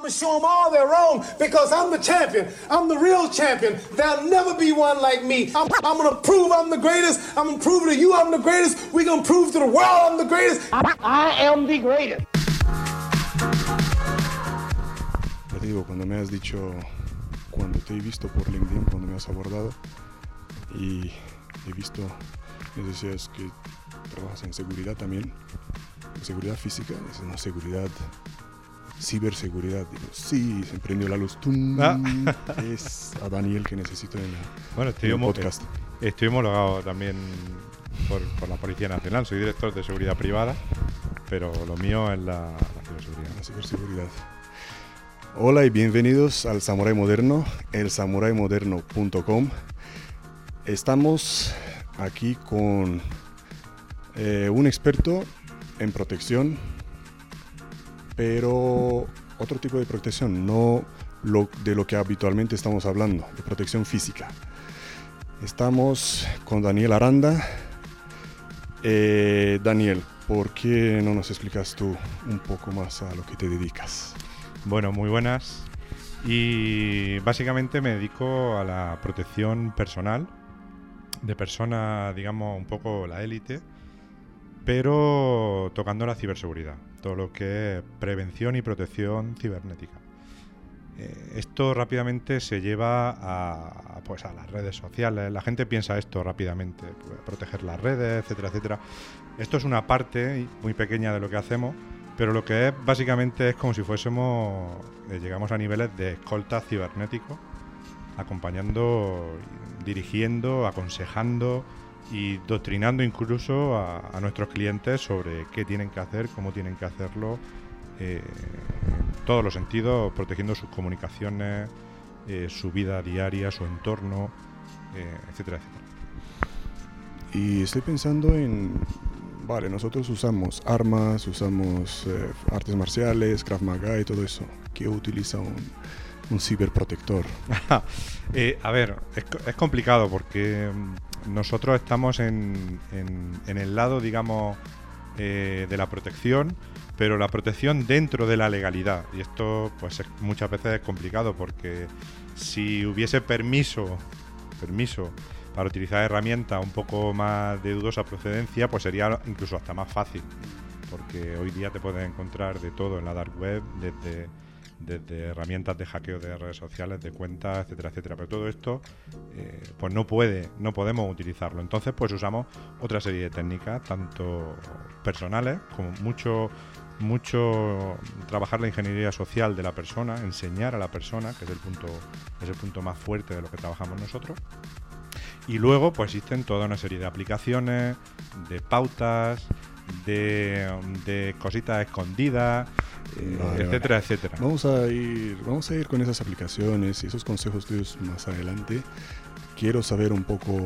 I'm gonna show them all they're wrong because I'm the champion. I'm the real champion. There'll never be one like me. I'm, I'm gonna prove I'm the greatest. I'm gonna prove to you I'm the greatest. We're gonna prove to the world I'm the greatest. I, I am the greatest. Ya te digo, cuando me has dicho, cuando te he visto por LinkedIn, cuando me has abordado y he visto, me decías que trabajas en seguridad también, en seguridad física, es una seguridad, ciberseguridad. Digo, sí, se prendió la luz. ¡Tum! Ah. Es a Daniel que necesito en, la- Bueno, en el podcast. eh, estoy homologado también por, por la Policía Nacional. Soy director de seguridad privada, pero lo mío es la, la ciberseguridad. la ciberseguridad. Hola y bienvenidos al Samurai Moderno, el samuraimoderno.com. Estamos aquí con eh, un experto en protección, pero otro tipo de protección, no de lo que habitualmente estamos hablando, de protección física. Estamos con Daniel Aranda. Eh, Daniel, ¿por qué no nos explicas tú un poco más a lo que te dedicas? Bueno, muy buenas. Y básicamente me dedico a la protección personal de personas, digamos, un poco la élite, pero tocando la ciberseguridad, todo lo que es prevención y protección cibernética. Eh, esto rápidamente se lleva a, pues, a las redes sociales. La gente piensa esto rápidamente, pues, proteger las redes, etcétera, etcétera. Esto es una parte muy pequeña de lo que hacemos, pero lo que es básicamente es como si fuésemos, eh, llegamos a niveles de escolta cibernético, acompañando, dirigiendo, aconsejando y doctrinando incluso a, a nuestros clientes sobre qué tienen que hacer, cómo tienen que hacerlo, eh, en todos los sentidos, protegiendo sus comunicaciones, eh, su vida diaria, su entorno, eh, etcétera, etcétera. Y estoy pensando en, vale, nosotros usamos armas, usamos eh, artes marciales, Krav Maga y todo eso. ¿Qué utiliza un, un ciberprotector? Eh, a ver, es complicado porque mm, nosotros estamos en, el lado, digamos, eh, de la protección, pero la protección dentro de la legalidad. Y esto, pues, es- muchas veces es complicado porque si hubiese permiso, permiso para utilizar herramientas un poco más de dudosa procedencia, pues sería incluso hasta más fácil. Porque hoy día te puedes encontrar de todo en la dark web, desde desde herramientas de hackeo de redes sociales, de cuentas, etcétera, etcétera. Pero todo esto, eh, pues no puede, no podemos utilizarlo. Entonces, pues usamos otra serie de técnicas, tanto personales como mucho, mucho trabajar la ingeniería social de la persona, enseñar a la persona, que es el punto, es el punto más fuerte de lo que trabajamos nosotros. Y luego, pues existen toda una serie de aplicaciones, de pautas, de, de cositas escondidas, eh, Vale, etcétera, etcétera. Vamos a ir, vamos a ir con esas aplicaciones y esos consejos tuyos más adelante. Quiero saber un poco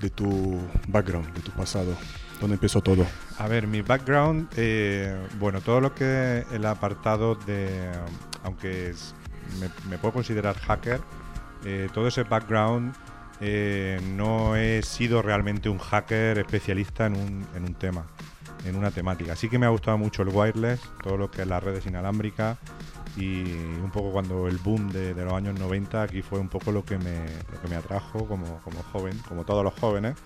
de tu background, de tu pasado, dónde empezó todo. A ver, mi background, eh, bueno, todo lo que es el apartado de, aunque es- me, me puedo considerar hacker, eh, todo ese background eh, no he sido realmente un hacker especialista en un, en un tema, en una temática. Sí que me ha gustado mucho el wireless, todo lo que es las redes inalámbricas y un poco cuando el boom de, los años 90 aquí fue un poco lo que me, lo que me atrajo como, como joven, como todos los jóvenes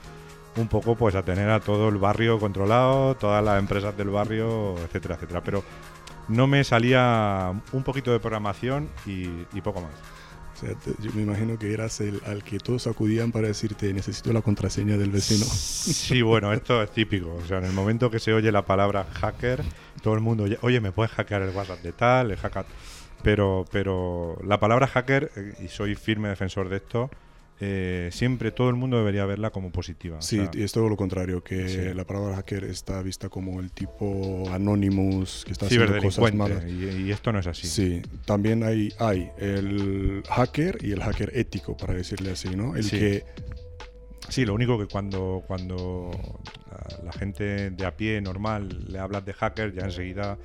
un poco pues a tener a todo el barrio controlado, todas las empresas del barrio, etcétera, etcétera. Pero no me salía un poquito de programación y poco más. O sea, te- yo me imagino que eras el al que todos acudían para decirte necesito la contraseña del vecino. Sí, bueno, esto es típico. O sea, en el momento que se oye la palabra hacker, todo el mundo, oye, me puedes hackear el WhatsApp de tal, el hacker. Pero, pero la palabra hacker, eh, y soy firme defensor de esto, eh, siempre todo el mundo debería verla como positiva. O Sí, sea, y es todo lo contrario, que Sí. la palabra hacker está vista como el tipo Anonymous que está haciendo cosas malas. Y, y esto no es así. Sí, también hay, hay el hacker y el hacker ético, para decirle así, ¿no? El Sí. que Sí, lo único que cuando, cuando la gente de a pie normal le hablas de hacker, ya enseguida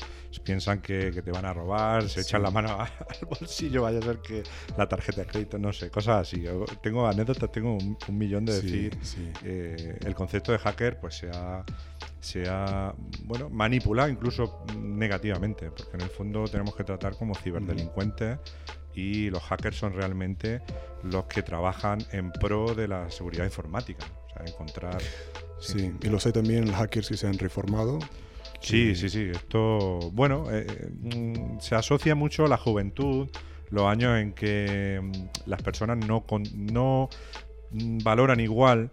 piensan que, te van a robar, se echan la mano al bolsillo, vaya a ser que la tarjeta de crédito, no sé, cosas así. tengo anécdotas, tengo un, millón de decir. Eh, el concepto de hacker pues sea se ha bueno, manipulado incluso negativamente, porque en el fondo tenemos que tratar como ciberdelincuentes y los hackers son realmente los que trabajan en pro de la seguridad informática. O sea, encontrar... Sí, y los hay también hackers que se han reformado. Sí, sí, sí. Esto, bueno, eh, mm, se asocia mucho a la juventud, los años en que mm, las personas no, no mm, valoran igual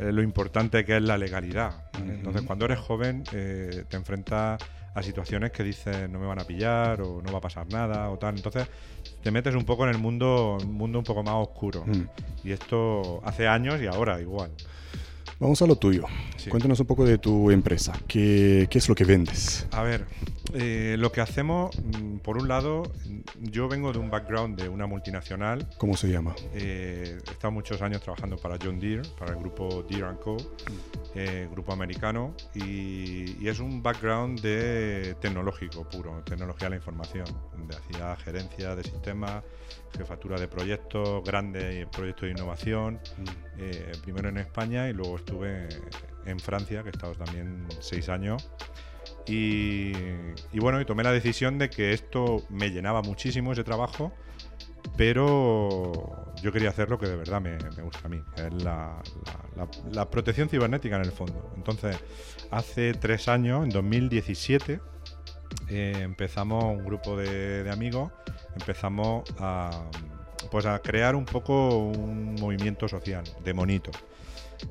eh, lo importante que es la legalidad. Entonces, cuando eres joven, eh, te enfrentas a situaciones que dices no me van a pillar o no va a pasar nada o tal. Entonces, te metes un poco en el mundo, un mundo un poco más oscuro. Y esto hace años y ahora igual. Vamos a lo tuyo. Cuéntanos un poco de tu empresa. ¿Qué, qué es lo que vendes? A ver, eh, lo que hacemos, mm, por un lado, yo vengo de un background de una multinacional. ¿Cómo se llama? Eh, he estado muchos años trabajando para John Deere, para el grupo Deere Co., eh, grupo americano, y, es un background de tecnológico puro, tecnología de la información, donde hacía gerencia de sistemas, jefatura de proyectos, grandes proyectos de innovación, mm. primero en España y luego estuve en Francia, que he estado también seis años. Y, bueno, y tomé la decisión de que esto me llenaba muchísimo ese trabajo, pero yo quería hacer lo que de verdad me, gusta a mí, es la, protección cibernética en el fondo. Entonces, hace tres años, en 2017, eh, empezamos un grupo de, amigos, empezamos a, pues a crear un poco un movimiento social de monitos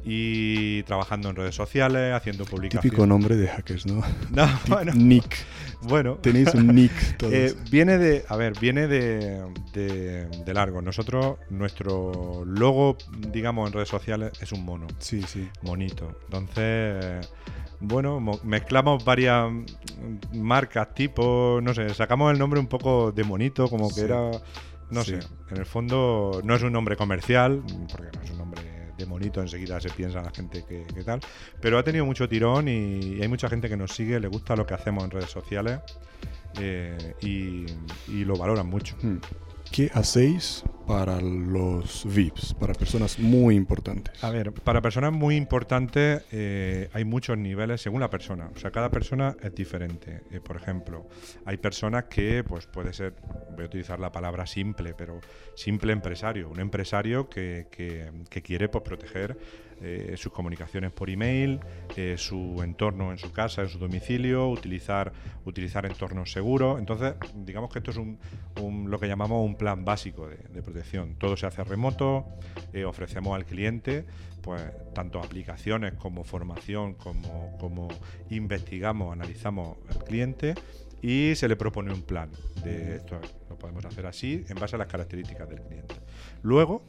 y trabajando en redes sociales, haciendo publicaciones. Típico nombre de hackers, ¿no? No, bueno. Nick. Bueno. Tenéis un nick todos. Eh, viene de, a ver, viene de, de, largo. Nosotros, nuestro logo, digamos, en redes sociales es un mono. Sí, sí. Monito. Entonces, bueno, mezclamos varias marcas, tipo, no sé, sacamos el nombre un poco de monito, como que era, no sé, en el fondo no es un nombre comercial, porque no es un nombre monito, enseguida se piensa la gente que, tal. Pero ha tenido mucho tirón y, hay mucha gente que nos sigue, le gusta lo que hacemos en redes sociales eh, y, lo valoran mucho. Hmm. ¿Qué hacéis para los VIPs, para personas muy importantes? A ver, para personas muy importantes eh, hay muchos niveles según la persona. O sea, cada persona es diferente. Eh, por ejemplo, hay personas que, pues puede ser, voy a utilizar la palabra simple, pero simple empresario. Un empresario que, que, quiere pues, proteger eh, sus comunicaciones por email, su entorno en su casa, en su domicilio, utilizar, utilizar entornos seguros. Entonces, digamos que esto es un, lo que llamamos un plan básico de, protección. Todo se hace remoto, eh, ofrecemos al cliente pues tanto aplicaciones como formación, como, como investigamos, analizamos al cliente y se le propone un plan de esto lo podemos hacer así en base a las características del cliente. Luego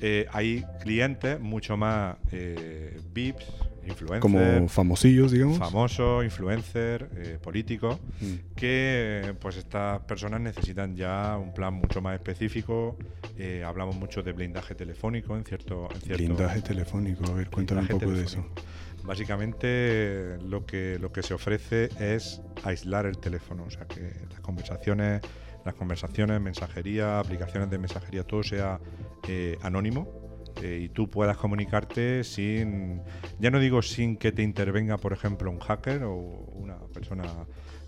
eh, hay clientes mucho más eh, VIPs, influencers. Como famosillos, digamos. Famosos, influencers, eh, políticos, mm. que pues estas personas necesitan ya un plan mucho más específico. hablamos mucho de blindaje telefónico en cierto... En cierto blindaje telefónico, a ver, cuéntame un poco de eso. Básicamente lo que, lo que se ofrece es aislar el teléfono, o sea que las conversaciones, las conversaciones, mensajería, aplicaciones de mensajería, todo sea eh, anónimo eh, y tú puedas comunicarte sin, ya no digo sin que te intervenga, por ejemplo, un hacker o una persona,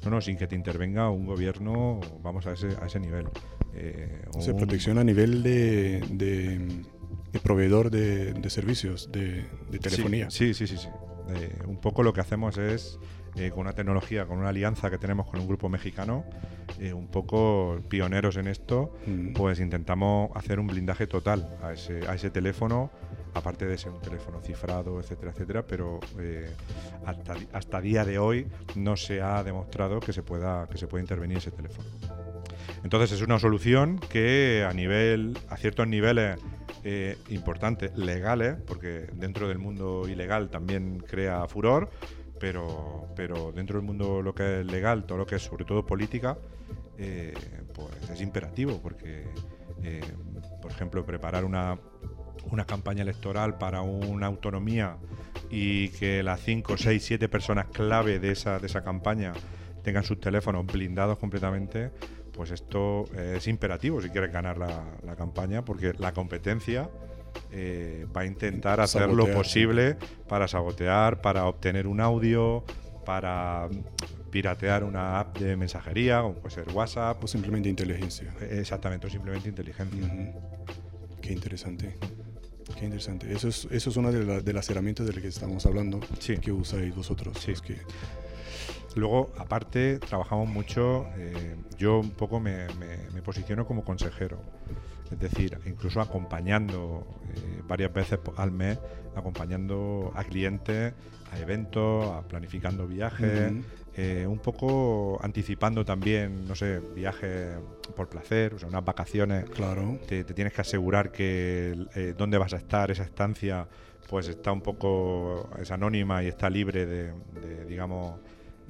no, no, sin que te intervenga un gobierno, vamos a ese, a ese nivel. Eh, o sea, protección a nivel de, de, proveedor de, servicios de, telefonía. sí, sí, sí. sí. Eh, un poco lo que hacemos es, eh, con una tecnología, con una alianza que tenemos con un grupo mexicano, eh, un poco pioneros en esto, mm. pues intentamos hacer un blindaje total a ese, a ese teléfono, aparte de ser un teléfono cifrado, etcétera, etcétera, pero hasta, hasta día de hoy no se ha demostrado que se pueda, que se pueda intervenir ese teléfono. Entonces es una solución que a nivel, a ciertos niveles eh, importantes, legales, porque dentro del mundo ilegal también crea furor, pero, pero dentro del mundo lo que es legal, todo lo que es sobre todo política, eh, pues es imperativo, porque, eh, por ejemplo, preparar una, una campaña electoral para una autonomía y que las 5, 6, 7 personas clave de esa, de esa campaña tengan sus teléfonos blindados completamente, pues esto es imperativo si quieres ganar la, campaña, porque la competencia eh, va a intentar hacer lo posible para sabotear, para obtener un audio, para piratear una app de mensajería, como puede ser WhatsApp. O simplemente inteligencia. Exactamente, o simplemente inteligencia. Qué interesante. Qué interesante. Eso es, eso es una de, las herramientas de las que estamos hablando que usáis vosotros. Sí. que... Luego, aparte, trabajamos mucho, eh, yo un poco me, posiciono como consejero. Es decir, incluso acompañando eh, varias veces al mes, acompañando a clientes a eventos, a planificando viajes, eh, un poco anticipando también, no sé, viajes por placer, o sea, unas vacaciones. Claro. Te, tienes que asegurar que eh, dónde vas a estar, esa estancia, pues está un poco, es anónima y está libre de, digamos,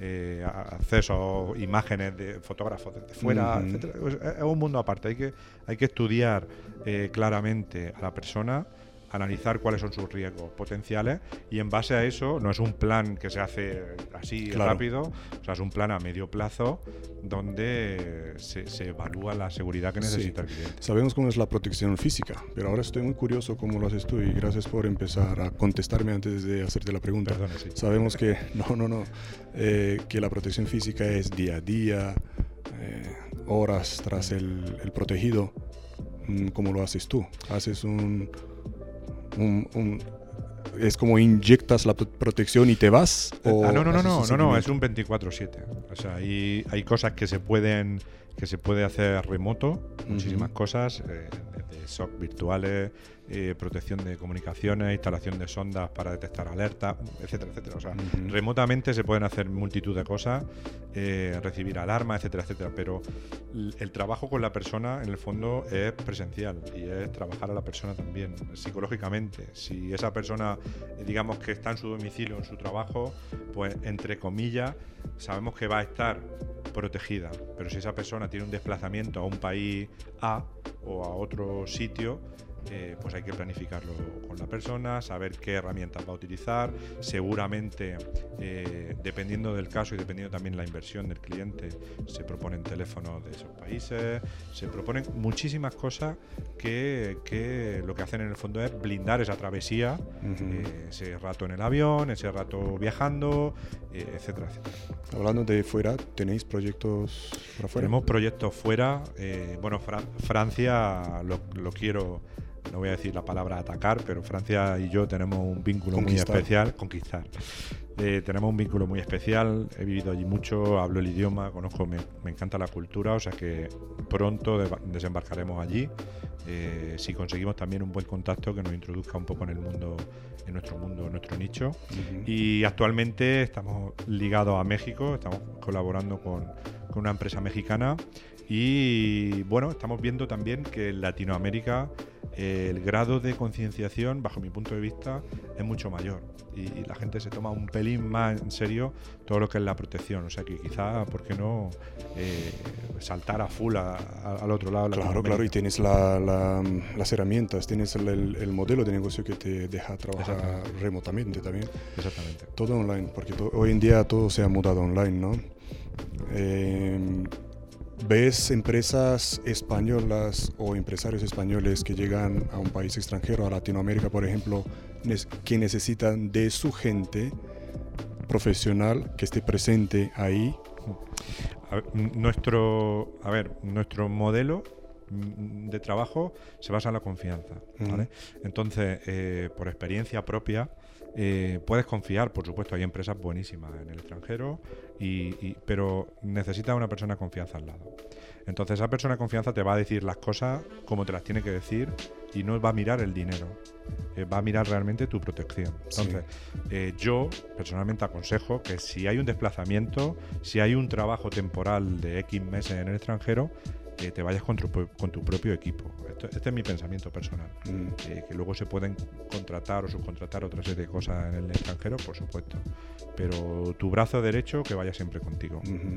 eh, acceso imágenes de fotógrafos desde fuera, pues, es un mundo aparte. Hay que, hay que estudiar eh, claramente a la persona analizar cuáles son sus riesgos potenciales y en base a eso no es un plan que se hace así rápido, o sea, es un plan a medio plazo donde se, evalúa la seguridad que necesita el cliente. Sabemos cómo es la protección física, pero ahora estoy muy curioso cómo lo haces tú y gracias por empezar a contestarme antes de hacerte la pregunta. Sabemos que, no, no, no, eh, que la protección física es día a día, eh, horas tras el, el protegido. Mm, ¿Cómo lo haces tú? ¿Haces un, es como inyectas la protección y te vas? ¿o ah, no, no, no, no, no, no, es un 24/7. O sea, hay, hay cosas que se pueden que se puede hacer remoto, muchísimas cosas, eh, de SOC virtuales, eh, protección de comunicaciones, instalación de sondas para detectar alertas, etcétera, etcétera. O sea, remotamente se pueden hacer multitud de cosas, eh, recibir alarmas, etcétera, etcétera. Pero el trabajo con la persona, en el fondo, es presencial y es trabajar a la persona también, psicológicamente. Si esa persona, digamos que está en su domicilio, en su trabajo, pues entre comillas, sabemos que va a estar protegida. Pero si esa persona tiene un desplazamiento a un país A o a otro sitio, eh, pues hay que planificarlo con la persona, saber qué herramientas va a utilizar. Seguramente, eh, dependiendo del caso y dependiendo también la inversión del cliente, se proponen teléfonos de esos países, se proponen muchísimas cosas que, lo que hacen en el fondo es blindar esa travesía, eh, ese rato en el avión, ese rato viajando, etcétera, etcétera. Hablando de fuera, ¿tenéis proyectos para fuera? Tenemos proyectos fuera. bueno, Francia lo, lo quiero no voy a decir la palabra atacar, pero Francia y yo tenemos un vínculo muy especial, conquistar. Eh, tenemos un vínculo muy especial, he vivido allí mucho, hablo el idioma, conozco, me, encanta la cultura, o sea que pronto desembarcaremos allí. Eh, si conseguimos también un buen contacto que nos introduzca un poco en el mundo, en nuestro mundo, en nuestro nicho. Y actualmente estamos ligados a México, estamos colaborando con, con una empresa mexicana y bueno, estamos viendo también que en Latinoamérica el grado de concienciación, bajo mi punto de vista, es mucho mayor. Y, la gente se toma un pelín más en serio todo lo que es la protección. O sea que quizá, ¿por qué no eh, saltar a full al otro lado? Claro, claro, y tienes las herramientas, tienes el, modelo de negocio que te deja trabajar remotamente también. Exactamente. Todo online, porque hoy en día todo se ha mudado online, ¿no? Eh, ¿Ves empresas españolas o empresarios españoles que llegan a un país extranjero, a Latinoamérica, por ejemplo, que necesitan de su gente profesional que esté presente ahí? nuestro, a ver, nuestro modelo de trabajo se basa en la confianza. Entonces, eh, por experiencia propia, eh, puedes confiar, por supuesto, hay empresas buenísimas en el extranjero, y, pero necesitas una persona de confianza al lado. Entonces esa persona de confianza te va a decir las cosas como te las tiene que decir y no va a mirar el dinero, eh, va a mirar realmente tu protección. Entonces eh, yo personalmente aconsejo que si hay un desplazamiento, si hay un trabajo temporal de X meses en el extranjero, que te vayas con tu, con tu propio equipo. este es mi pensamiento personal. Mm. que luego se pueden contratar o subcontratar otra serie de cosas en el extranjero, por supuesto. Pero tu brazo derecho que vaya siempre contigo. Eh,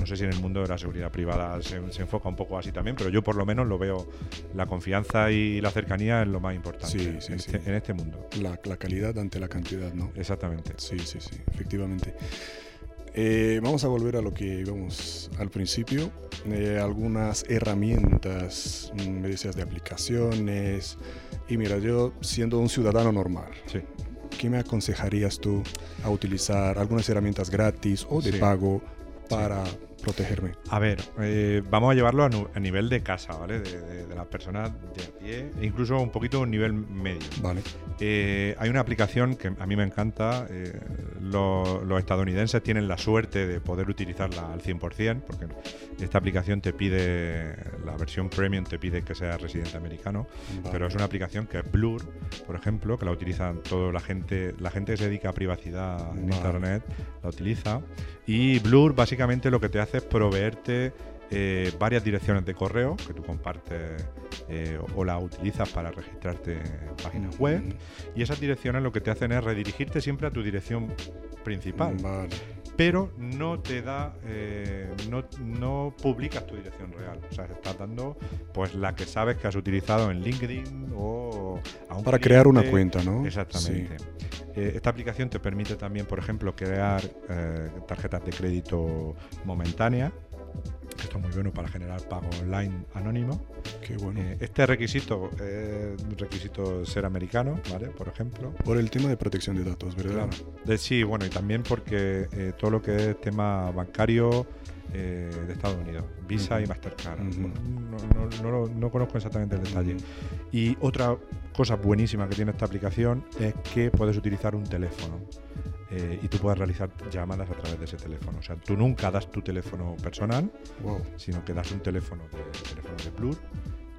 No sé si en el mundo de la seguridad privada se, se enfoca un poco así también, pero yo por lo menos lo veo, la confianza y la cercanía es lo más importante Sí, sí, en, sí. Este, en este mundo. La, la calidad ante la cantidad, ¿no? Exactamente. Sí, sí, sí, efectivamente. Eh, vamos a volver a lo que íbamos al principio. Eh, algunas herramientas, mm, me decías, de aplicaciones. Y mira, yo siendo un ciudadano normal, Sí. ¿qué me aconsejarías tú a utilizar? ¿Algunas herramientas gratis o de Sí. pago para protegerme? A ver, eh, vamos a llevarlo a, nivel de casa, ¿vale? De, de- de las personas de a pie, e incluso un poquito a un nivel medio. Vale. Eh, hay una aplicación que a mí me encanta. eh, lo- los estadounidenses tienen la suerte de poder utilizarla al 100%, porque esta aplicación te pide, la versión premium te pide que seas residente americano, Vale. pero es una aplicación que es Blur, por ejemplo, que la utilizan toda la gente, la gente que se dedica a privacidad en Vale. Internet, la utiliza. Y Blur básicamente lo que te hace es proveerte eh, varias direcciones de correo que tú compartes eh, o la utilizas para registrarte en páginas web. Y esas direcciones lo que te hacen es redirigirte siempre a tu dirección principal. Vale. Pero no te da, eh, no, no publicas tu dirección real. O sea, estás dando pues la que sabes que has utilizado en LinkedIn o a un Para crear una cuenta, ¿no? Exactamente. Eh, esta aplicación te permite también, por ejemplo, crear eh, tarjetas de crédito momentáneas. Esto es muy bueno para generar pago online anónimo. Qué bueno. Eh, este requisito es un requisito ser americano, ¿vale? Por ejemplo. Por el tema de protección de datos, ¿verdad? Claro. De- sí, bueno, y también porque eh, todo lo que es tema bancario eh, de Estados Unidos, Visa y Mastercard. No, no- no lo- no conozco exactamente el detalle. Y otra cosa buenísima que tiene esta aplicación es que puedes utilizar un teléfono eh, y tú puedes realizar llamadas a través de ese teléfono. O sea, tú nunca das tu teléfono personal, Wow. sino que das un teléfono de, teléfono de Blur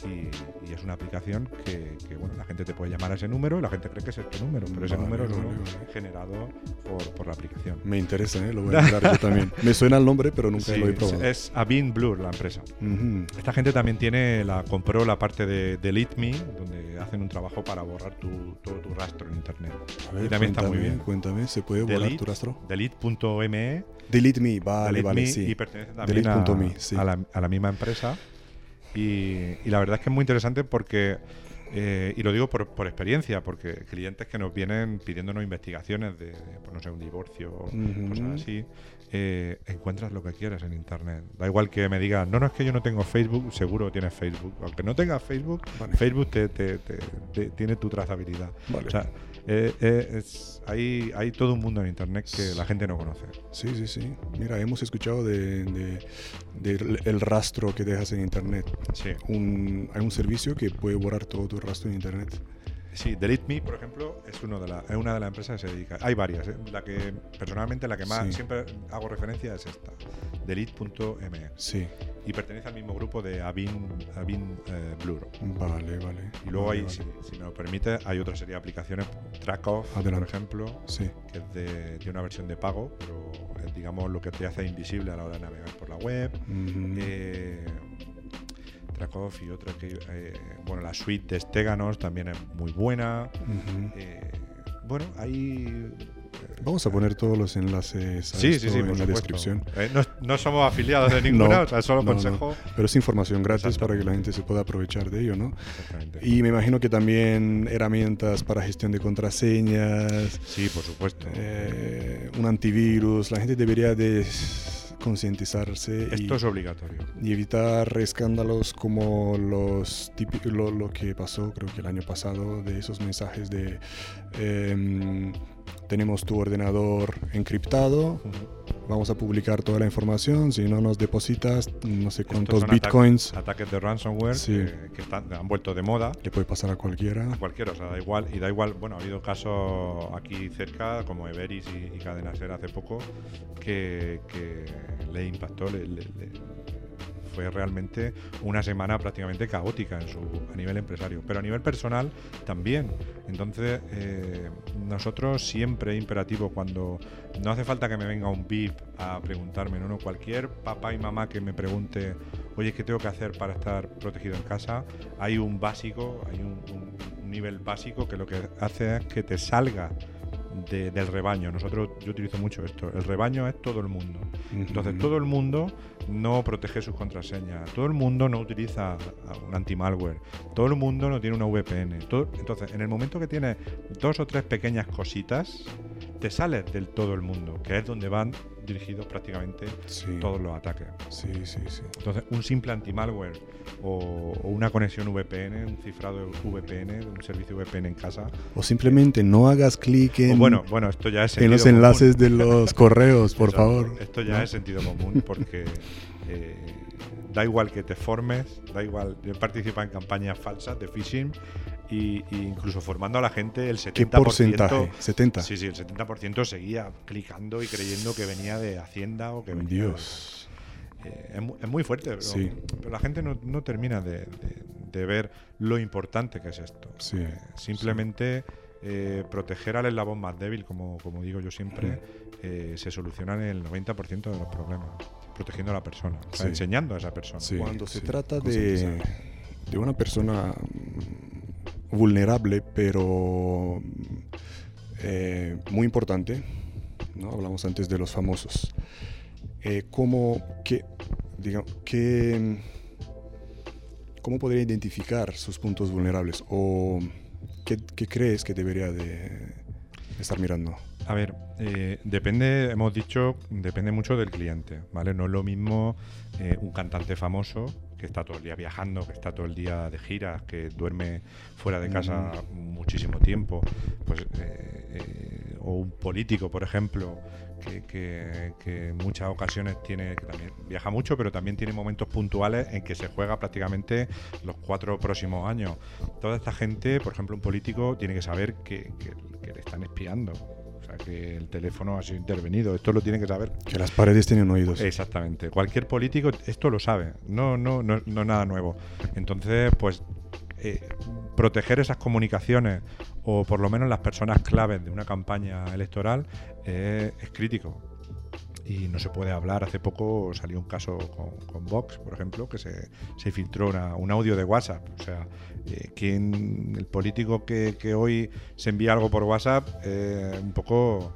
y, y es una aplicación que, que, bueno, la gente te puede llamar a ese número y la gente cree que es tu número, pero ese Vale, número es uno vale. generado por, por la aplicación. Me interesa, ¿eh? lo voy a mirar yo también. Me suena el nombre, pero nunca Sí, lo he probado. es Avin Blur la empresa. Ujú. Esta gente también tiene la compró la parte de Delete Me, donde hacen un trabajo para borrar tu, todo tu rastro en internet. A ver, y también está muy bien. Cuéntame, ¿se puede borrar tu rastro? Delete.me, Delete me, vale, Delete vale, Me, sí. y pertenece también a, Delete.me, sí. a la, a la misma empresa. Y, y la verdad es que es muy interesante porque, eh, y lo digo por, por experiencia, porque clientes que nos vienen pidiéndonos investigaciones de, pues, no sé, un divorcio o cosas así, eh, encuentras lo que quieras en internet. Da igual que me digas, no, no es que yo no tengo Facebook, seguro tienes Facebook. Aunque no tengas Facebook, Vale. Facebook te, te- te- te- tiene tu trazabilidad. Vale. O sea, eh, eh, es- hay, hay todo un mundo en internet que la gente no conoce. Sí, sí, sí. Mira, hemos escuchado de, de- del- el rastro que dejas en internet. Sí. Un, hay un servicio que puede borrar todo tu rastro en internet. Sí, Delete Me, por ejemplo, es, uno de la- es una de las empresas que se dedica. Hay varias. ¿eh? La que personalmente la que más Sí. siempre hago referencia es esta, Delete.me. Sí, Y pertenece al mismo grupo de Avin, Avin eh, Blur. vale, vale. Y luego Vale, hay, vale. si, si me lo permite, hay otra serie de aplicaciones, Trackoff, por ejemplo, Sí, que es de, de una versión de pago, pero es, digamos, lo que te hace invisible a la hora de navegar por la web. Eh, Y otra que, eh, bueno, la suite de Steganos también es muy buena. Ujú. Eh, bueno, hay. Vamos a poner todos los enlaces a Sí, esto sí, sí, en la supuesto. descripción. Eh, no, no somos afiliados de ninguna, No, o sea, solo no, consejo. Pero es información gratis para que la gente se pueda aprovechar de ello, ¿no? Exactamente. Y me imagino que también herramientas para gestión de contraseñas, sí, por supuesto. eh, un antivirus. La gente debería de concientizarse y, Esto es obligatorio. y evitar escándalos como los típi- lo, lo que pasó creo que el año pasado de esos mensajes de em, tenemos tu ordenador encriptado, vamos a publicar toda la información, si no nos depositas no sé cuántos bitcoins, Ataques, ataques de ransomware Sí. que, que están- han vuelto de moda. le puede pasar a cualquiera. A cualquiera, o sea, da igual. Y da igual, bueno, ha habido casos aquí cerca, como Everis y, y Cadena Ser hace poco, que, que le impactó, le- le- le- fue realmente una semana prácticamente caótica en su, a nivel empresario, pero a nivel personal también. Entonces, eh, nosotros siempre imperativo cuando no hace falta que me venga un VIP a preguntarme, no, no, cualquier papá y mamá que me pregunte, oye, ¿qué tengo que hacer para estar protegido en casa? Hay un básico, hay un- un nivel básico que lo que hace es que te salga de- del rebaño. Nosotros, yo utilizo mucho esto. El rebaño es todo el mundo. Entonces, todo el mundo no protege sus contraseñas. Todo el mundo no utiliza un anti-malware. Todo el mundo no tiene una VPN. Todo- entonces, en el momento que tienes dos o tres pequeñas cositas, te sales del todo el mundo, que es donde van dirigidos prácticamente Sí, todos los ataques. sí, sí, sí. Entonces, un simple anti-malware o, o una conexión VPN, un cifrado VPN, un servicio VPN en casa. O simplemente no hagas clic en, bueno, bueno, esto ya es en los común. enlaces de los correos, por favor. Esto ya ¿no? es sentido común porque eh, da igual que te formes, da igual. Participado en campañas falsas de phishing y, y incluso formando a la gente el 70%. ¿Qué porcentaje? 70. Sí, sí, el 70% seguía clicando y creyendo que venía de Hacienda o que venía de- Dios. eh, es, mu- es muy fuerte, pero, Sí. pero la gente no, no termina de, de- de ver lo importante que es esto. Sí, Eh, simplemente eh, proteger al eslabón más débil, como, como digo yo siempre, eh, se solucionan el 90% de los problemas, protegiendo a la persona, o sea, Sí. enseñando a esa persona. Sí, Cuando se sí, trata de, de una persona vulnerable, pero eh, muy importante, ¿no? hablamos antes de los famosos, eh, ¿cómo, qué, digamos, ¿cómo podría identificar sus puntos vulnerables? ¿O qué, crees que debería de estar mirando? A ver, eh, depende, hemos dicho, depende mucho del cliente, ¿vale? No es lo mismo un cantante famoso que está todo el día viajando, que está todo el día de giras, que duerme fuera de casa muchísimo tiempo, pues, eh, eh, o un político, por ejemplo, que, que- que en muchas ocasiones tiene, que también viaja mucho, pero también tiene momentos puntuales en que se juega prácticamente los cuatro próximos años. Toda esta gente, por ejemplo, un político tiene que saber que le están espiando. Que el teléfono ha sido intervenido. Esto lo tiene que saber Que las paredes tienen oídos. Exactamente. Cualquier político esto lo sabe. No, no, no, no es nada nuevo. Entonces, pues eh, proteger esas comunicaciones o por lo menos las personas claves de una campaña electoral eh, es crítico. Y no se puede hablar. Hace poco salió un caso con, con Vox, por ejemplo, que se, se filtró una- un audio de WhatsApp. O sea, eh, quien, el político que, que hoy se envía algo por WhatsApp, eh, un poco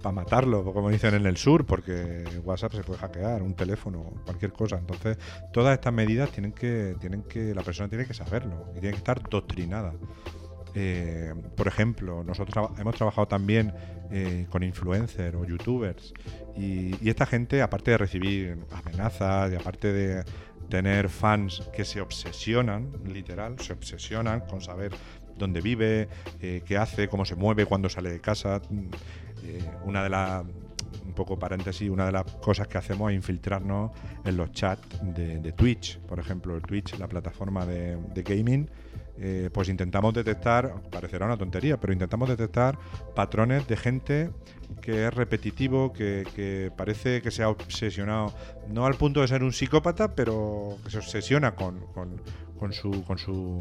para matarlo, como dicen en el sur, porque WhatsApp se puede hackear, un teléfono, cualquier cosa. Entonces, todas estas medidas tienen que, tienen que, la persona tiene que saberlo y tiene que estar doctrinada. Eh, por ejemplo, nosotros hemos trabajado también eh, con influencers o youtubers y, esta gente, aparte de recibir amenazas y aparte de tener fans que se obsesionan, literal, se obsesionan con saber dónde vive, eh, qué hace, cómo se mueve, cuándo sale de casa. mm, una de las, un poco paréntesis, una de las cosas que hacemos es infiltrarnos en los chats de, de Twitch, por ejemplo, Twitch, la plataforma de gaming. Eh, pues intentamos detectar, parecerá una tontería, pero intentamos detectar patrones de gente que es repetitivo, que, que parece que se ha obsesionado, no al punto de ser un psicópata, pero que se obsesiona con, con- con su, con su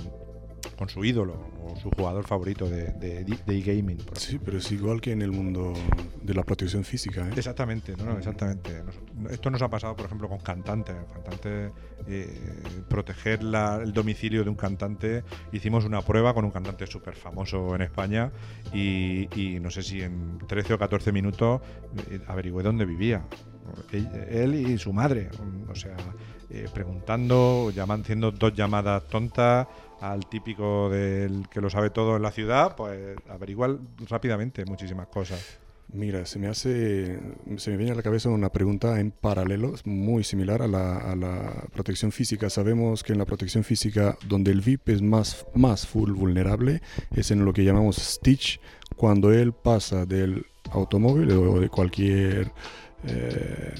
con su ídolo o su jugador favorito de, de, de e-gaming. Sí, pero es igual que en el mundo de la protección física. ¿eh? Exactamente, no, no, exactamente. Nos- esto nos ha pasado, por ejemplo, con cantantes. Cantantes, eh, proteger la- el domicilio de un cantante. Hicimos una prueba con un cantante súper famoso en España y, y no sé si en 13 o 14 minutos eh, averigüé dónde vivía. Él, y su madre. O sea, eh, preguntando, llaman, haciendo dos llamadas tontas al típico del que lo sabe todo en la ciudad, pues averiguar rápidamente muchísimas cosas. Mira, se me hace, se me viene a la cabeza una pregunta en paralelo, muy similar a la, a protección física. Sabemos que en la protección física, donde el VIP es más, más full vulnerable, es en lo que llamamos Stitch, cuando él pasa del automóvil o de cualquier eh,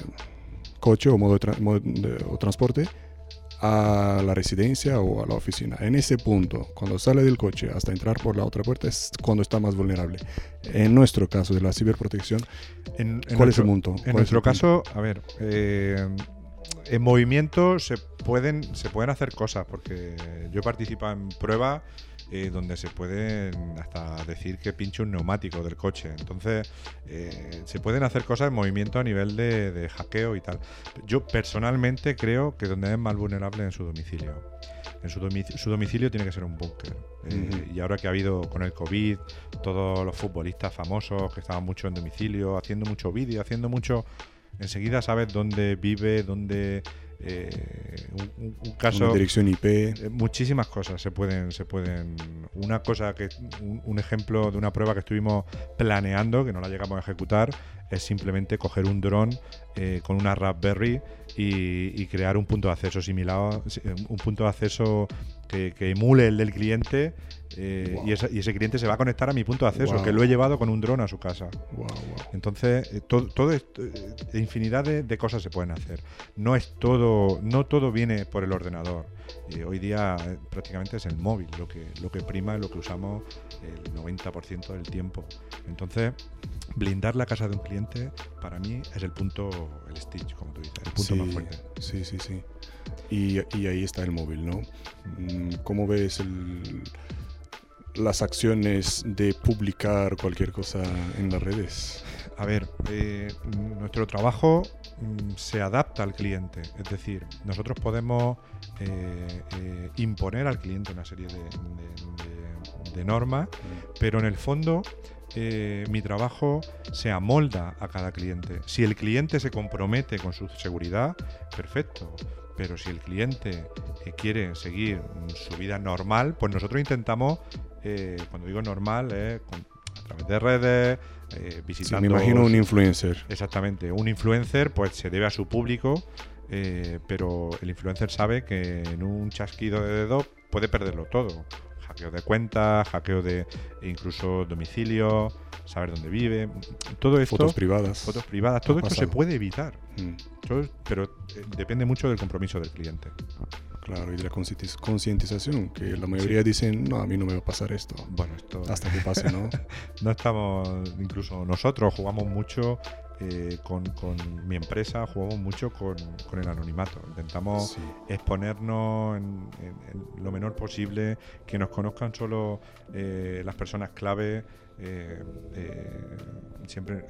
coche o modo de, tra- modo de- o transporte a la residencia o a la oficina. En ese punto, cuando sale del coche hasta entrar por la otra puerta, es cuando está más vulnerable. En nuestro caso de la ciberprotección, En, en ¿cuál es nuestro- el punto? ¿Cuál En es nuestro punto? caso, a ver, eh, en movimiento se pueden, se pueden hacer cosas, porque yo he participado en pruebas eh, donde se pueden hasta decir que pinche un neumático del coche. Entonces, se pueden hacer cosas en movimiento a nivel de, hackeo y tal. Yo personalmente creo que donde es más vulnerable en su domicilio. En su, domicilio, tiene que ser un búnker. Y ahora que ha habido con el COVID, todos los futbolistas famosos que estaban mucho en domicilio, haciendo mucho vídeo, haciendo mucho enseguida sabes dónde vive, dónde eh, un, caso una dirección IP eh, muchísimas cosas se pueden se pueden una cosa que un, ejemplo de una prueba que estuvimos planeando que no la llegamos a ejecutar es simplemente coger un dron eh, con una Raspberry y, crear un punto de acceso similar un punto de acceso que, que emule el del cliente eh, y, ese cliente se va a conectar a mi punto de acceso, que lo he llevado con un dron a su casa. Entonces, eh, todo, esto, eh, infinidad de, cosas se pueden hacer. No es todo, no todo viene por el ordenador. hoy día prácticamente es el móvil lo que, lo que prima, lo que usamos el 90% del tiempo. Entonces, blindar la casa de un cliente para mí es el punto, el stitch, como tú dices, el punto más fuerte. Sí, sí, sí. Y, y ahí está el móvil, ¿no? Mm, ¿Cómo ves el las acciones de publicar cualquier cosa en las redes? A ver, eh, nuestro trabajo mm, se adapta al cliente, es decir, nosotros podemos eh, eh, imponer al cliente una serie de, normas, pero en el fondo mi trabajo se amolda a cada cliente. Si el cliente se compromete con su seguridad, perfecto. Pero si el cliente quiere seguir su vida normal, pues nosotros intentamos eh, cuando digo normal, es a través de redes, eh, visitando. me imagino un influencer. Exactamente. Un influencer, pues se debe a su público, eh, pero el influencer sabe que en un chasquido de dedo puede perderlo todo. Hackeo de cuentas, hackeo de incluso domicilio, saber dónde vive, todo esto. Fotos privadas. Fotos privadas, todo esto se puede evitar. Mm. pero depende mucho del compromiso del cliente. Claro, y de la concientización, que la mayoría dicen, no, a mí no me va a pasar esto. Bueno, esto... Hasta que pase, ¿no? no estamos, incluso nosotros jugamos mucho eh, con, mi empresa, jugamos mucho con, el anonimato. Intentamos exponernos en, lo menor posible, que nos conozcan solo eh, las personas clave. Eh, siempre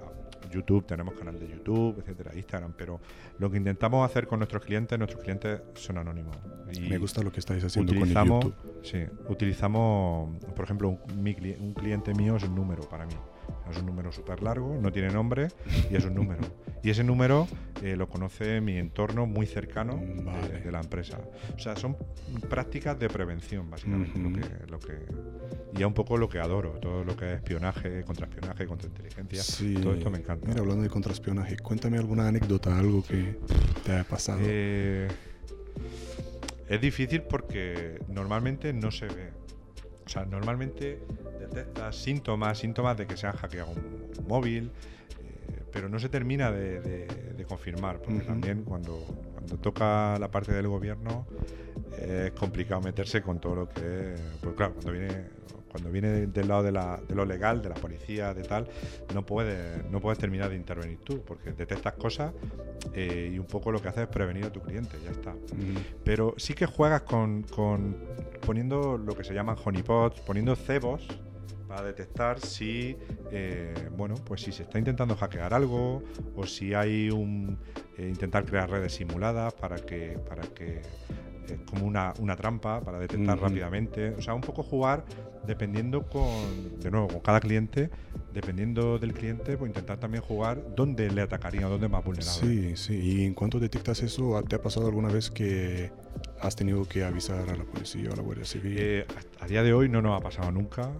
YouTube, tenemos canal de YouTube, etcétera, Instagram, pero lo que intentamos hacer con nuestros clientes, nuestros clientes son anónimos. Y Me gusta lo que estáis haciendo con YouTube. Sí, utilizamos, por ejemplo, un, un cliente mío es un número para mí. Es un número súper largo, no tiene nombre y es un número. Y ese número eh, lo conoce mi entorno muy cercano de, la empresa. O sea, son prácticas de prevención, básicamente, lo, que, lo que, y es un poco lo que adoro, todo lo que es espionaje, contraespionaje, contrainteligencia, sí. todo esto me encanta. Mira, hablando de contraespionaje, cuéntame alguna anécdota, algo que te haya pasado. Eh, es difícil porque normalmente no se ve. O sea, normalmente detectas síntomas, síntomas de que se ha hackeado un, móvil, eh, pero no se termina de, confirmar, porque también cuando, cuando toca la parte del gobierno es complicado meterse con todo lo que Pues claro, cuando viene cuando viene del lado de, lo legal, de la policía, de tal, no puedes, no puedes terminar de intervenir tú, porque detectas cosas eh, y un poco lo que haces es prevenir a tu cliente, ya está. Pero sí que juegas con, poniendo lo que se llaman honeypots, poniendo cebos para detectar si eh, bueno pues si se está intentando hackear algo o si hay un eh, intentar crear redes simuladas para que para que como una, una, trampa para detectar rápidamente. O sea, un poco jugar dependiendo con, de nuevo, con cada cliente, dependiendo del cliente, pues intentar también jugar dónde le atacaría, dónde más vulnerable. Sí, sí. Y en cuanto detectas eso, ¿te ha pasado alguna vez que has tenido que avisar a la policía o a la Guardia Civil? Eh, a, día de hoy no nos ha pasado nunca.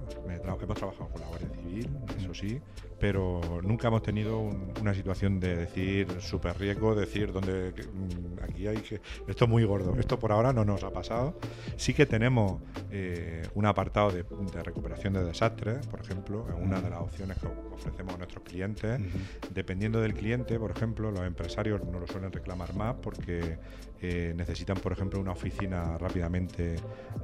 Hemos trabajado con la Guardia Civil, eso sí, pero nunca hemos tenido una situación de decir súper riesgo, decir donde mm, aquí hay que. Esto es muy gordo. Esto por ahora no nos ha pasado. Sí que tenemos eh, un apartado de, recuperación de desastres, por ejemplo, es una de las opciones que ofrecemos a nuestros clientes. Dependiendo del cliente, por ejemplo, los empresarios no lo suelen reclamar más porque eh, necesitan, por ejemplo, una oficina rápidamente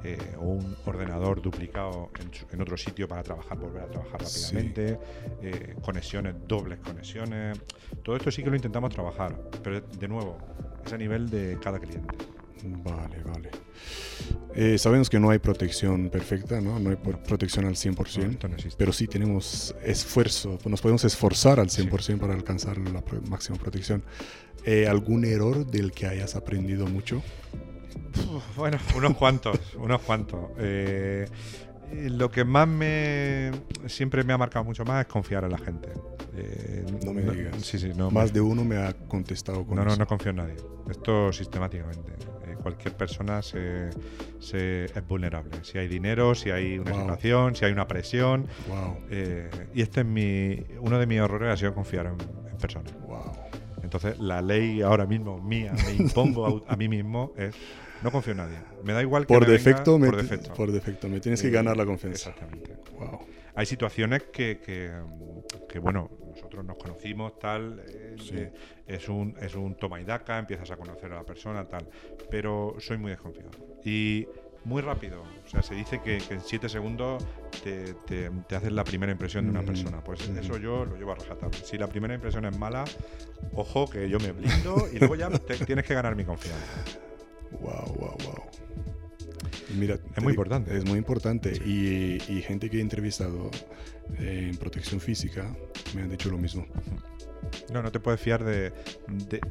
eh, o un ordenador duplicado en, otro sitio para trabajar, volver a trabajar rápidamente, eh, conexiones, dobles conexiones. Todo esto sí que lo intentamos trabajar, pero de nuevo, es a nivel de cada cliente. Vale, vale. Eh, sabemos que no hay protección perfecta, ¿no? No hay protección al 100%, no, pero sí tenemos esfuerzo, nos podemos esforzar al 100% para alcanzar la máxima protección. Eh, ¿Algún error del que hayas aprendido mucho? bueno, unos cuantos, unos cuantos. Eh, lo que más me siempre me ha marcado mucho más es confiar en la gente. Eh, no me digas. más de uno me ha contestado con No, no, no confío en nadie. Esto sistemáticamente. Eh, cualquier persona se, es vulnerable. Si hay dinero, si hay una situación, si hay una presión. y este es mi uno de mis errores ha sido confiar en, personas. Entonces la ley ahora mismo mía me impongo a mí mismo es no confío en nadie. Me da igual que por, defecto, por defecto. Por defecto. Me tienes que eh, ganar la confianza. Exactamente. Wow. Hay situaciones que, que, bueno, nosotros nos conocimos, tal. Eh, es, un, es un toma y daca, empiezas a conocer a la persona, tal. Pero soy muy desconfiado. Y muy rápido. O sea, se dice que, en siete segundos te, te, haces la primera impresión de una persona. Pues eso yo lo llevo a rajatabla. Si la primera impresión es mala, ojo que yo me blindo y luego ya tienes que ganar mi confianza. Wow, wow, wow. Mira, es muy importante. Es muy importante. Y, gente que he entrevistado en protección física me han dicho lo mismo. No, no te puedes fiar de,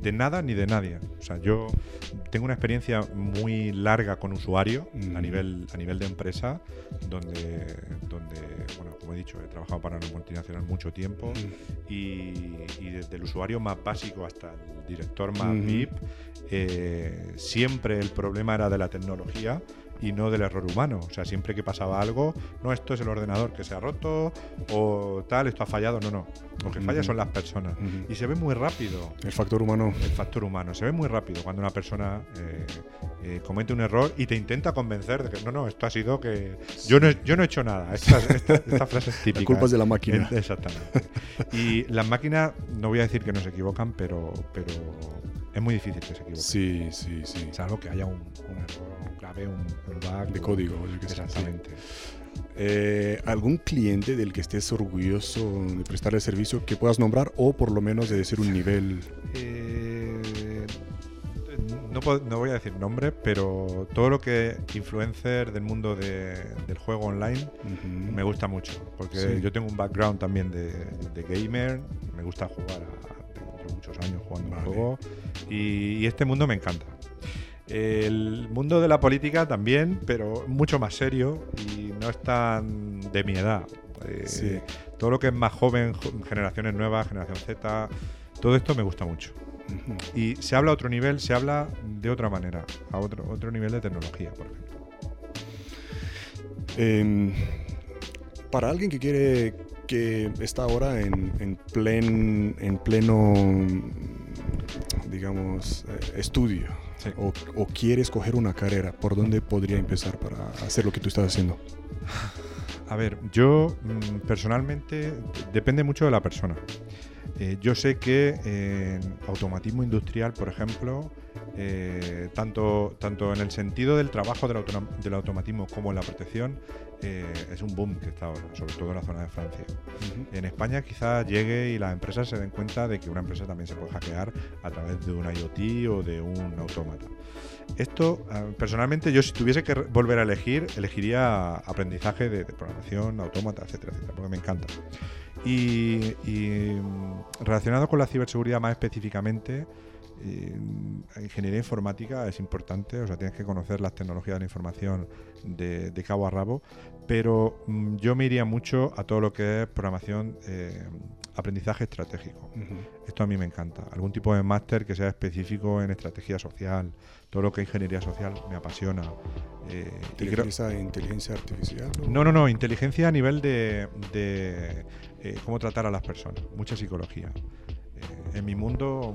de, nada ni de nadie. O sea, yo tengo una experiencia muy larga con usuario a, nivel, a nivel de empresa, donde, donde, bueno, como he dicho, he trabajado para una multinacional mucho tiempo y, desde el usuario más básico hasta el director más VIP, eh, siempre el problema era de la tecnología y no del error humano. O sea, siempre que pasaba algo, no, esto es el ordenador que se ha roto o tal, esto ha fallado, no, no. Lo que falla son las personas. Y se ve muy rápido. El factor humano. El factor humano. Se ve muy rápido cuando una persona eh, eh, comete un error y te intenta convencer de que no, no, esto ha sido que. Yo no, yo no he hecho nada. Esta, esta, frase es típica. La culpa es de la máquina. Exactamente. Y las máquinas, no voy a decir que no se equivocan, pero, pero es muy difícil que se equivoquen. Sí, sí, sí. Salvo que haya un, error un, bug. De código. Exactamente. Eh, ¿Algún cliente del que estés orgulloso de prestarle servicio que puedas nombrar o por lo menos de decir un nivel? Eh, no, no, voy a decir nombre, pero todo lo que influencer del mundo del juego online me gusta mucho. Porque yo tengo un background también de, gamer, me gusta jugar a, muchos años jugando un juego y, este mundo me encanta. El mundo de la política también, pero mucho más serio y no es tan de mi edad. Eh, todo lo que es más joven, generaciones nuevas, generación Z, todo esto me gusta mucho. Y se habla a otro nivel, se habla de otra manera, a otro, otro nivel de tecnología, por ejemplo. Em, para alguien que quiere, que está ahora en, en, plen, en pleno, digamos, eh, estudio, o, o, quiere escoger una carrera, ¿por dónde podría empezar para hacer lo que tú estás haciendo? A ver, yo mm, personalmente depende mucho de la persona. Eh, yo sé que en automatismo industrial, por ejemplo, eh, tanto, tanto en el sentido del trabajo del, del automatismo como en la protección, eh, es un boom que está ahora, sobre todo en la zona de Francia. En España quizás llegue y las empresas se den cuenta de que una empresa también se puede hackear a través de un IoT o de un autómata. Esto, ah, personalmente, yo si tuviese que volver a elegir, elegiría aprendizaje de, de programación, autómata, etcétera, etcétera, porque me encanta. Y, mm, relacionado con la ciberseguridad más específicamente, ingeniería informática es importante, o sea, tienes que conocer las tecnologías de la información de, cabo a rabo, pero mm, yo me iría mucho a todo lo que es programación, eh, aprendizaje estratégico. Esto a mí me encanta. Algún tipo de máster que sea específico en estrategia social, todo lo que es ingeniería social me apasiona. Eh, ¿Inteligencia, inteligencia artificial? No, no, no, inteligencia a nivel de eh, cómo tratar a las personas, mucha psicología. Eh, en mi mundo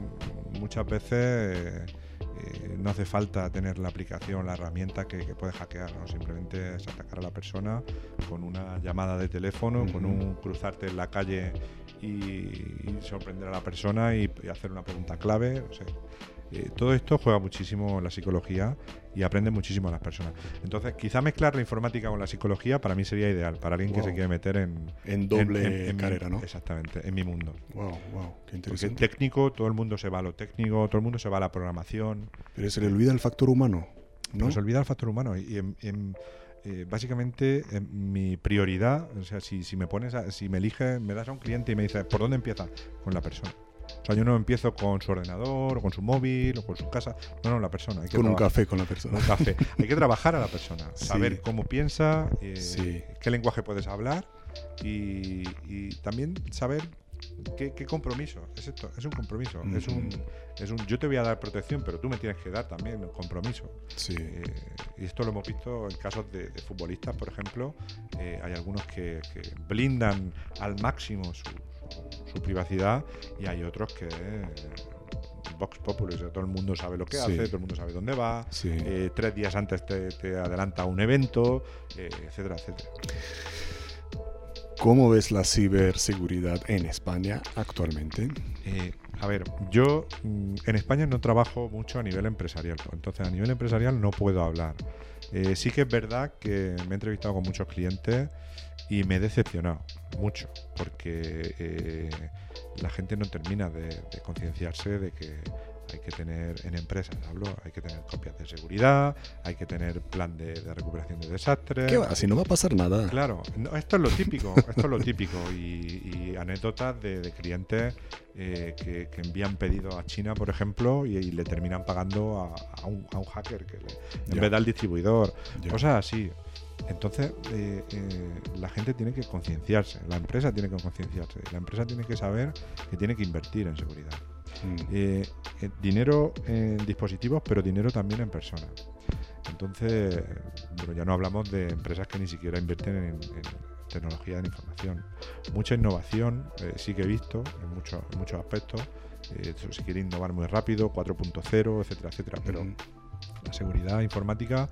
muchas veces eh, no hace falta tener la aplicación, la herramienta que, puede hackear, ¿no? simplemente es atacar a la persona con una llamada de teléfono, con un cruzarte en la calle y, sorprender a la persona y, hacer una pregunta clave. Eh, todo esto juega muchísimo la psicología y aprende muchísimo a las personas. Entonces, quizá mezclar la informática con la psicología para mí sería ideal, para alguien que se quiere meter en... En doble carrera, ¿no? Exactamente, en mi mundo. Wow, wow, qué interesante. técnico, todo el mundo se va a lo técnico, todo el mundo se va a la programación. Pero se le olvida el factor humano. ¿no? se olvida el factor humano. Y eh, básicamente mi prioridad, o sea, si, si me pones, si me eliges, me das a un cliente y me dices, ¿por dónde empieza? Con la persona. O sea, yo no empiezo con su ordenador, o con su móvil, o con su casa. No, no, la persona. Hay que con un café con la persona. Un café. Hay que trabajar a la persona. Saber cómo piensa, eh, qué lenguaje puedes hablar y, también saber ¿Qué, compromiso es esto? Es un compromiso. es, un, es un. Yo te voy a dar protección, pero tú me tienes que dar también un compromiso. Sí. Eh, y esto lo hemos visto en casos de, futbolistas, por ejemplo. Eh, hay algunos que, que, blindan al máximo su, su privacidad y hay otros que Vox Populi, todo el mundo sabe lo que hace, todo el mundo sabe dónde va, eh, tres días antes te, adelanta un evento, eh, etcétera, etcétera. ¿Cómo ves la ciberseguridad en España actualmente? Eh, a ver, yo mm, en España no trabajo mucho a nivel empresarial, entonces a nivel empresarial no puedo hablar. sí que es verdad que me he entrevistado con muchos clientes y me he decepcionado mucho porque eh, la gente no termina de, concienciarse de que hay que tener en empresas, hablo, hay que tener copias de seguridad, hay que tener plan de, recuperación de desastres. ¿Qué va? Si no va a pasar nada. Claro, esto es lo típico, esto es lo típico y, anécdotas de, clientes eh, que, envían pedidos a China, por ejemplo, y, le terminan pagando a, un, hacker que en vez del distribuidor, cosas así. Entonces, eh, eh, la gente tiene que concienciarse, la empresa tiene que concienciarse, la empresa tiene que saber que tiene que invertir en seguridad. Mm. Eh, dinero en dispositivos, pero dinero también en personas. Entonces, bueno, ya no hablamos de empresas que ni siquiera invierten en, tecnología de información. Mucha innovación sí que he visto en, muchos en muchos aspectos. se quiere innovar muy rápido, 4.0, etcétera, etcétera, pero mm. la seguridad informática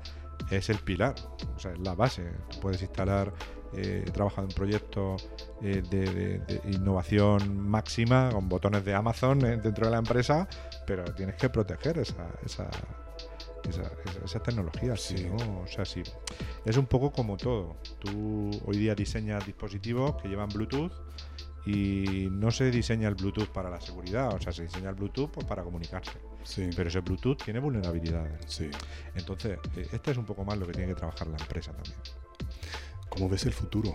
es el pilar, o sea, es la base. puedes instalar, eh, he trabajado en proyectos eh, de, innovación máxima con botones de Amazon eh, dentro de la empresa, pero tienes que proteger esa, esa, esas tecnologías. Sí. O sea, sí. Es un poco como todo. Tú hoy día diseñas dispositivos que llevan Bluetooth y no se diseña el Bluetooth para la seguridad, o sea, se diseña el Bluetooth pues, para comunicarse. Pero ese Bluetooth tiene vulnerabilidades. Sí. Entonces, eh, este es un poco más lo que tiene que trabajar la empresa también. ¿Cómo ves el futuro?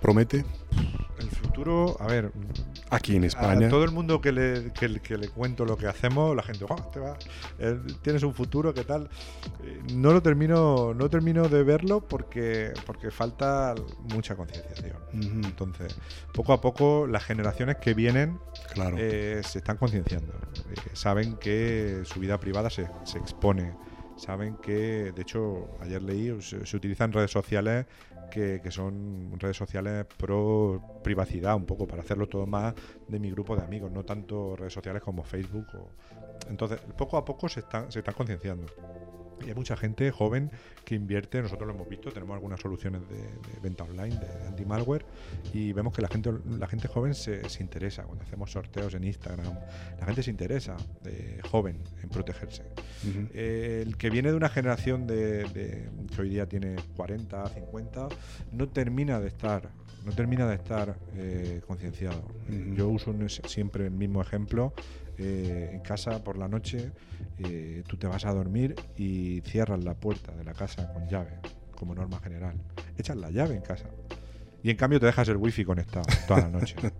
¿Promete? El futuro, a ver. Aquí en España. todo el mundo que le, que, le cuento lo que hacemos, la gente, oh, te va, eh, tienes un futuro, ¿qué tal? Eh, no lo termino, no termino de verlo porque, porque falta mucha concienciación. Entonces, poco a poco, las generaciones que vienen claro. se están concienciando. saben que su vida privada se, se expone saben que, de hecho, ayer leí, se, utilizan redes sociales que, son redes sociales pro privacidad, un poco, para hacerlo todo más de mi grupo de amigos, no tanto redes sociales como Facebook. Entonces, poco a poco se están, se están concienciando. Y hay mucha gente joven que invierte, nosotros lo hemos visto, tenemos algunas soluciones de, venta online, de anti-malware, y vemos que la gente, la gente joven se, interesa. Cuando hacemos sorteos en Instagram, la gente se interesa, de joven, en protegerse. Eh, el que viene de una generación de, que hoy día tiene 40, 50, no termina de estar no termina de estar eh, concienciado. Yo uso siempre el mismo ejemplo. Eh, en casa por la noche, eh, tú te vas a dormir y cierras la puerta de la casa con llave, como norma general. Echas la llave en casa. Y en cambio te dejas el wifi conectado toda la noche.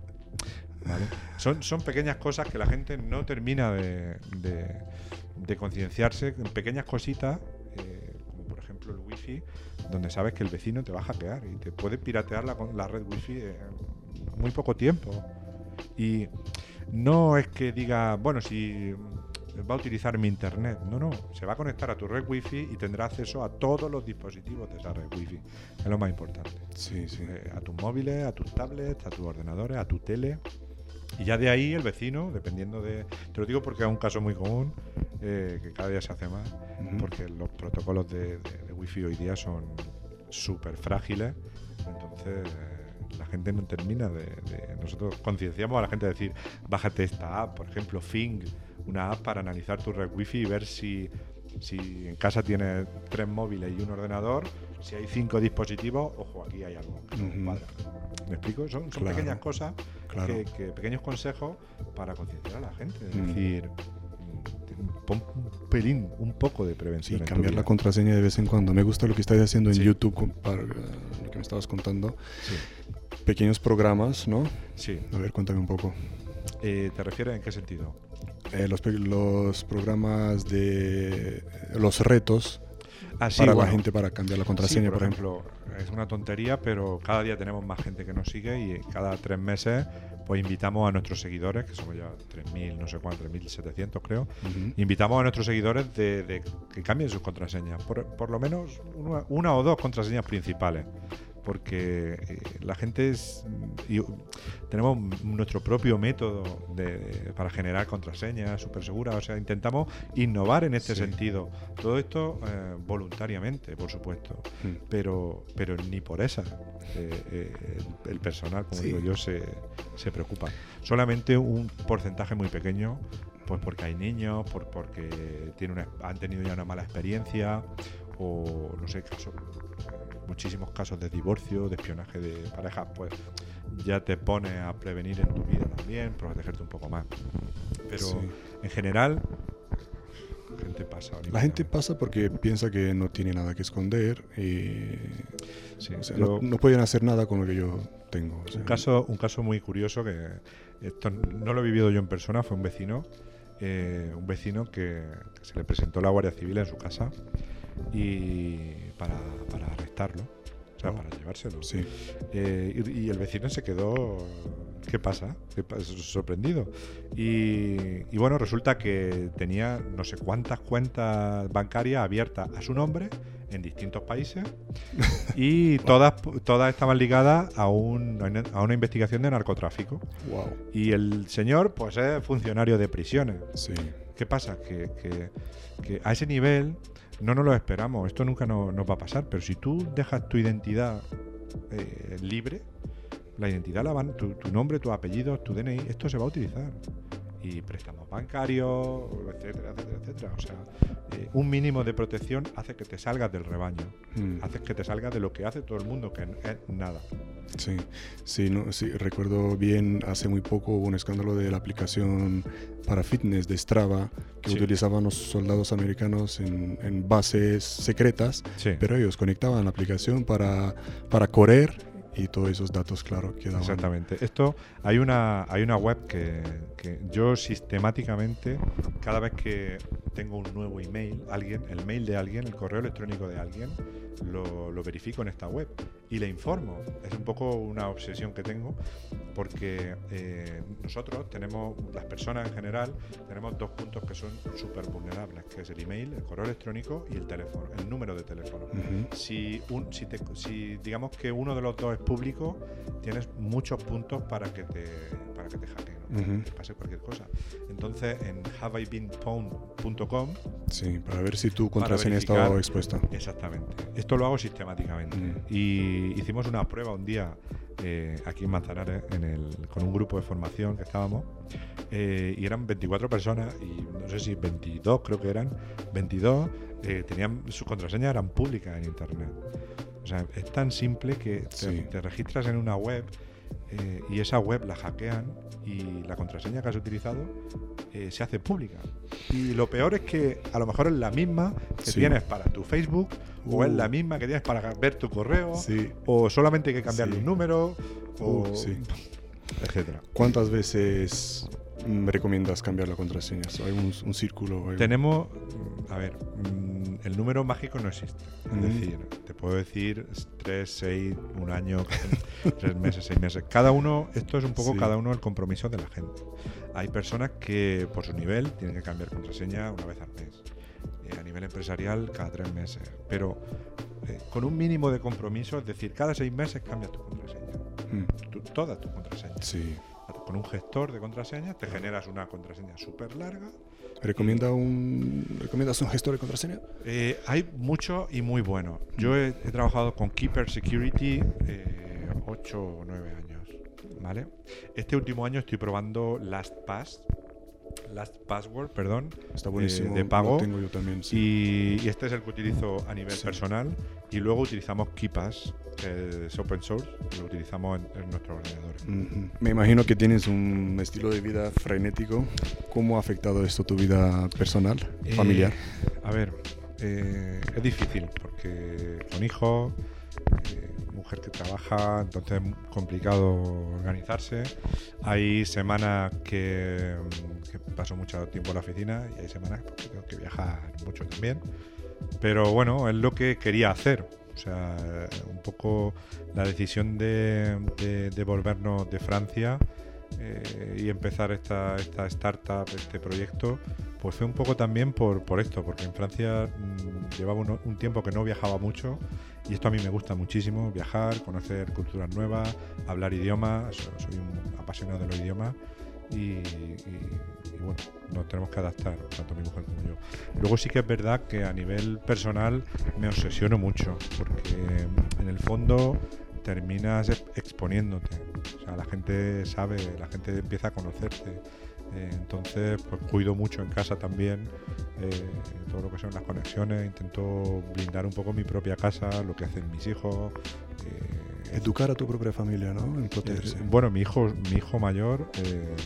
Son, son pequeñas cosas que la gente no termina de, de, concienciarse, pequeñas cositas, eh, como por ejemplo el wifi, donde sabes que el vecino te va a hackear y te puede piratear la, la red wifi en muy poco tiempo. Y no es que diga, bueno, si va a utilizar mi internet. No, no, se va a conectar a tu red wifi y tendrá acceso a todos los dispositivos de esa red wifi. Es lo más importante. Sí, sí. Eh, a tus móviles, a tus tablets, a tus ordenadores, a tu tele. Y ya de ahí el vecino, dependiendo de... Te lo digo porque es un caso muy común, eh, que cada día se hace más, porque los protocolos de, de, wifi hoy día son súper frágiles. Entonces la gente no termina de, nosotros concienciamos a la gente de decir bájate esta app por ejemplo Fing una app para analizar tu red wifi y ver si si en casa tienes tres móviles y un ordenador si hay cinco dispositivos ojo aquí hay algo me explico son, pequeñas cosas que, pequeños consejos para concienciar a la gente es decir pon un pelín, un poco de prevención. Sí, tu cambiar la contraseña de vez en cuando. Me gusta lo que estás haciendo en Sí. YouTube, para, lo que me estabas contando. Sí, Pequeños programas, ¿no? sí. A ver, cuéntame un poco. Eh, ¿Te refieres en qué sentido? Eh, los, los programas de eh, los retos Ah, sí, para bueno. la gente para cambiar la contraseña, Sí, por ejemplo. Es una tontería, pero cada día tenemos más gente que nos sigue y cada tres meses pues invitamos a nuestros seguidores, que somos ya 3.000, no sé cuánto, 3.700 creo, Ujú. invitamos a nuestros seguidores de, de que cambien sus contraseñas, por, por lo menos una, una o dos contraseñas principales. Porque eh, la gente es. y, tenemos nuestro propio método de- para generar contraseñas súper seguras. O sea, intentamos innovar en este Sí. sentido. Todo esto eh, voluntariamente, por supuesto. Mm. Pero, pero ni por esa eh, eh, el, el personal, como Sí. digo yo, se, se preocupa. Solamente un porcentaje muy pequeño, pues porque hay niños, por, porque tiene una, han tenido ya una mala experiencia, o no sé, casos, muchísimos casos de divorcio, de espionaje de parejas, pues ya te pone a prevenir en tu vida también, protegerte un poco más. Pero Sí. en general, la gente pasa. La gente pasa porque piensa que no tiene nada que esconder y Sí, o sea, yo- no, no pueden hacer nada con lo que yo tengo. o sea, Un caso, un caso muy curioso que esto no lo he vivido yo en persona, fue un vecino, eh, un vecino que, que se le presentó la Guardia Civil en su casa y para, para arrestarlo, o sea, Oh. para llevárselo. Sí. Eh, y, y el vecino se quedó, ¿qué pasa? ¿Qué pa- sorprendido. Y, y bueno, resulta que tenía no sé cuántas cuentas bancarias abiertas a su nombre en distintos países y todas, todas estaban ligadas a, un, a una investigación de narcotráfico. Wow. Y el señor, pues es funcionario de prisiones. Sí. ¿Qué pasa? Que, que- que a ese nivel no nos lo esperamos. Esto nunca no- nos va a pasar. Pero si tú dejas tu identidad eh, libre, la identidad la van, tu, tu nombre, tus apellidos, tu DNI, esto se va a utilizar. Y préstamos bancarios, etcétera, etcétera, etcétera. O sea, eh, un mínimo de protección hace que te salgas del rebaño. Mm. Hace que te salgas de lo que hace todo el mundo, que es nada. Sí, sí, no, sí, recuerdo bien, hace muy poco hubo un escándalo de la aplicación para fitness de Strava que Sí. utilizaban los soldados americanos en, en bases secretas, Sí. pero ellos conectaban la aplicación para, para correr y todos esos datos, claro, quedaban. Exactamente. Esto hay una hay una web que, que yo sistemáticamente cada vez que tengo un nuevo email, alguien, el mail de alguien, el correo electrónico de alguien, lo, lo verifico en esta web y le informo. Es un poco una obsesión que tengo porque eh, nosotros tenemos, las personas en general, tenemos dos puntos que son súper vulnerables, que es el email, el correo electrónico y el teléfono, el número de teléfono. Ujú. Si, un, si, te- si digamos que uno de los dos es público, tienes muchos puntos para que te, para que te hackeen, ¿no? para Ujú. que te pase cualquier cosa. Entonces, en haveibeenpwned.com, Sí, para ver si tu contraseña verificar. estaba expuesta. exactamente. Esto lo hago sistemáticamente. Mm. Y hicimos una prueba un día eh, aquí en Manzanares en el, con un grupo de formación que estábamos. eh, y eran 24 personas y no sé si 22 creo que eran 22 eh, tenían sus contraseñas eran públicas en internet o sea es tan simple que te, Sí. te registras en una web eh, y esa web la hackean y la contraseña que has utilizado eh, se hace pública y lo peor es que a lo mejor es la misma que Sí. tienes para tu Facebook o es Uh. la misma que tienes para ver tu correo Sí. o solamente hay que cambiarle un número o Uh, etcétera ¿Cuántas veces recomiendas cambiar la contraseña? ¿Hay un, un círculo? hay Tenemos, mm, a ver, mm, el número mágico no existe. Es Mm. decir, te puedo decir 3, 6, un año, 3 meses, 6 meses. Cada uno, esto es un poco Sí. cada uno el compromiso de la gente. Hay personas que por su nivel tienen que cambiar contraseña una vez al mes. Eh, a nivel empresarial, cada 3 meses. Pero eh, con un mínimo de compromiso, es decir, cada 6 meses cambias tu contraseña. Mm, Tu- todas tus contraseñas. Sí. Con un gestor de contraseñas te generas una contraseña súper larga ¿Recomienda un, ¿Recomiendas un gestor de contraseña? Eh, hay mucho y muy bueno. Yo he, he trabajado con Keeper Security 8 o 9 años. ¿Vale? Este último año estoy probando LastPass. Last Password, perdón. Está eh, buenísimo. de pago. Lo tengo yo también. sí. Y, y este es el que utilizo a nivel Sí. personal. Y luego utilizamos KeePass, que es open source, y lo utilizamos en, en nuestro ordenador. Me imagino que tienes un estilo de vida frenético. ¿Cómo ha afectado esto tu vida personal, Eh, familiar? A ver, eh, es difícil porque con hijos, eh, mujer que trabaja, entonces es complicado organizarse. Hay semanas que, que paso mucho tiempo en la oficina y hay semanas que tengo que viajar mucho también. Pero bueno, es lo que quería hacer. O sea, un poco la decisión de, de, de volvernos de Francia eh, y empezar esta, esta startup, este proyecto, pues fue un poco también por, por esto, porque en Francia mm, llevaba un tiempo que no viajaba mucho y esto a mí me gusta muchísimo, viajar, conocer culturas nuevas, hablar idiomas, so- soy un apasionado de los idiomas y, y- y bueno, nos tenemos que adaptar, tanto mi mujer como yo. Luego sí que es verdad que a nivel personal me obsesiono mucho, porque en el fondo terminas ex- exponiéndote. O sea, la gente sabe, la gente empieza a conocerte. Eh, entonces, pues cuido mucho en casa también eh, todo lo que son las conexiones. Intento blindar un poco mi propia casa, lo que hacen mis hijos. eh, Educar a tu propia familia, ¿no? En protegerse. bueno, mi hijo, mi hijo mayor.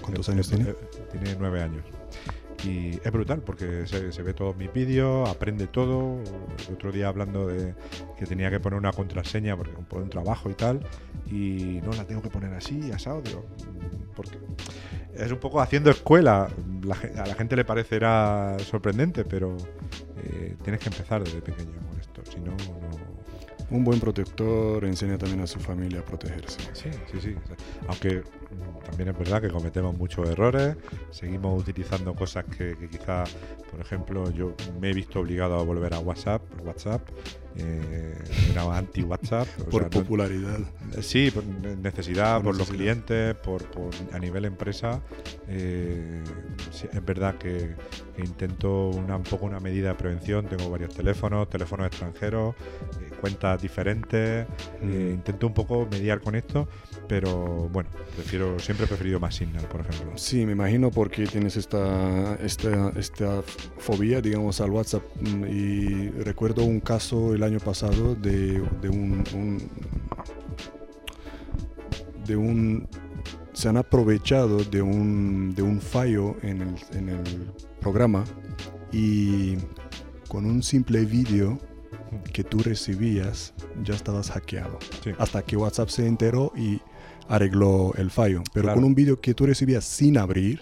¿Cuántos años tiene? Tiene nueve años. Y es brutal porque se, ve todos mis vídeos, aprende todo. El otro día hablando de que tenía que poner una contraseña porque por un trabajo y tal. Y no la tengo que poner así, asado. Digo, porque es un poco haciendo escuela. A la gente le parecerá sorprendente, pero eh, tienes que empezar desde pequeño con esto. Si no, no, Un buen protector enseña también a su familia a protegerse. Sí, sí, sí. Aunque también es verdad que cometemos muchos errores, seguimos utilizando cosas que, que quizá, por ejemplo, yo me he visto obligado a volver a WhatsApp, WhatsApp, eh, era anti-WhatsApp. Por sea, no- popularidad. Sí, por ne- necesidad, Por por, los clientes, por, por- a nivel empresa. eh, sí, es verdad que, que intento una, un poco una medida de prevención. Tengo varios teléfonos, teléfonos extranjeros, eh, cuentas diferentes. Mm. eh, intento un poco mediar con esto, pero bueno, prefiero siempre he preferido más Signal, por ejemplo. Sí, me imagino porque tienes esta, esta, esta fobia, digamos, al WhatsApp. Mm, Y recuerdo un caso el año pasado de, de un, un- de un se han aprovechado de un, de un fallo en el, en el programa y con un simple vídeo que tú recibías ya estabas hackeado. Sí. Hasta que WhatsApp se enteró y arregló el fallo. Pero Claro. con un vídeo que tú recibías sin abrir,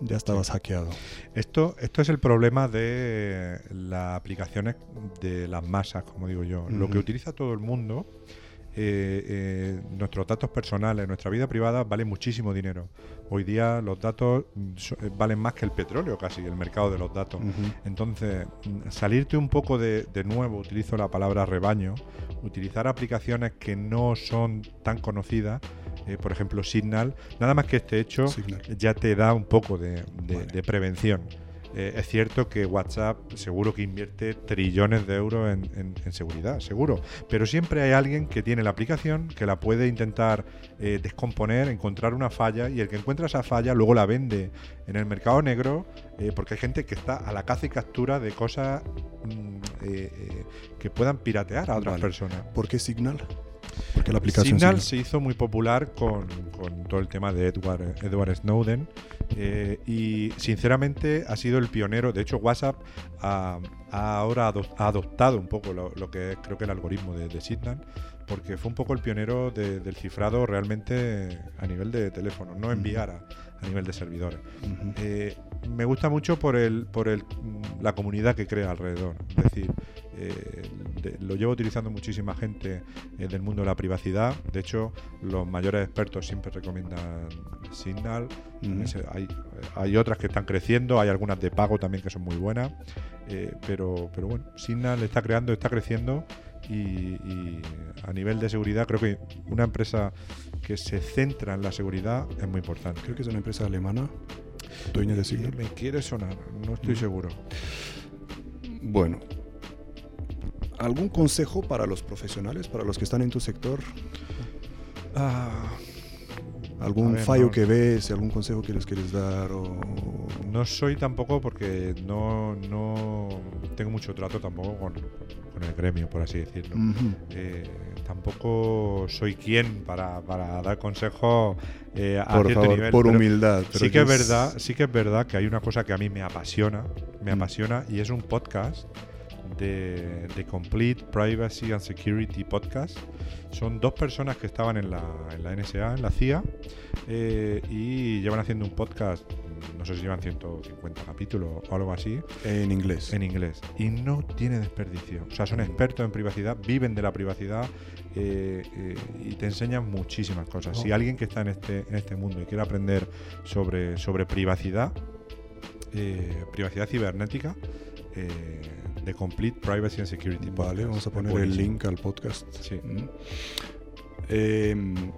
ya estabas hackeado. Esto, esto es el problema de las aplicaciones de las masas, como digo yo. Lo que utiliza todo el mundo, eh, eh, nuestros datos personales, nuestra vida privada vale muchísimo dinero. Hoy día los datos mm, so- eh, valen más que el petróleo casi, el mercado de los datos. Entonces, mm, salirte un poco de, de nuevo, utilizo la palabra rebaño, utilizar aplicaciones que no son tan conocidas, eh, por ejemplo Signal, nada más que este hecho Signal. ya te da un poco de, de- Vale. de prevención. Eh, es cierto que WhatsApp seguro que invierte trillones de euros en, en- en seguridad, seguro. Pero siempre hay alguien que tiene la aplicación, que la puede intentar eh, descomponer, encontrar una falla y el que encuentra esa falla luego la vende en el mercado negro eh, porque hay gente que está a la caza y captura de cosas mm, que puedan piratear a otras Vale. personas. ¿Por qué Signal? Porque la aplicación Signal Signal. se hizo muy popular con, con todo el tema de Edward, Edward Snowden eh, y sinceramente ha sido el pionero. De hecho, WhatsApp ha, ha ahora ado- ha adoptado un poco lo, lo que es creo que el algoritmo de, de Signal porque fue un poco el pionero de- del cifrado realmente a nivel de teléfono, no enviar a, a nivel de servidores. Eh, me gusta mucho por el por el la comunidad que crea alrededor. Es decir, eh, de- lo llevo utilizando muchísima gente eh, del mundo de la privacidad. De hecho, los mayores expertos siempre recomiendan Signal. Hay, hay otras que están creciendo, hay algunas de pago también que son muy buenas. eh, pero, pero bueno, Signal está creando, está creciendo. Y, y a nivel de seguridad, creo que una empresa que se centra en la seguridad es muy importante. Creo que es una empresa alemana, dueña de Eh, Signal. Me quiere sonar, no estoy seguro. Bueno, ¿algún consejo para los profesionales, para los que están en tu sector? Ah, ¿Algún fallo que ves, algún consejo que les quieres dar? O... No soy tampoco porque no, no tengo mucho trato tampoco con, el gremio, por así decirlo. Eh, tampoco soy quien para, dar consejos eh, a por cierto nivel. Por humildad. sí que es verdad, sí que es verdad que hay una cosa que a mí me apasiona, me mm. apasiona y es un podcast de, de, Complete Privacy and Security Podcast. Son dos personas que estaban en la, en la NSA, en la CIA, eh, y llevan haciendo un podcast, no sé si llevan 150 capítulos o algo así. En inglés. En inglés. Y no tiene desperdicio. O sea, son expertos en privacidad, viven de la privacidad eh, eh, y te enseñan muchísimas cosas. Si alguien que está en este, en este mundo y quiere aprender sobre, sobre privacidad, privacidad cibernética, de Complete Privacy and Security. Vale, vamos a poner el link al podcast. Sí. Mm. Em,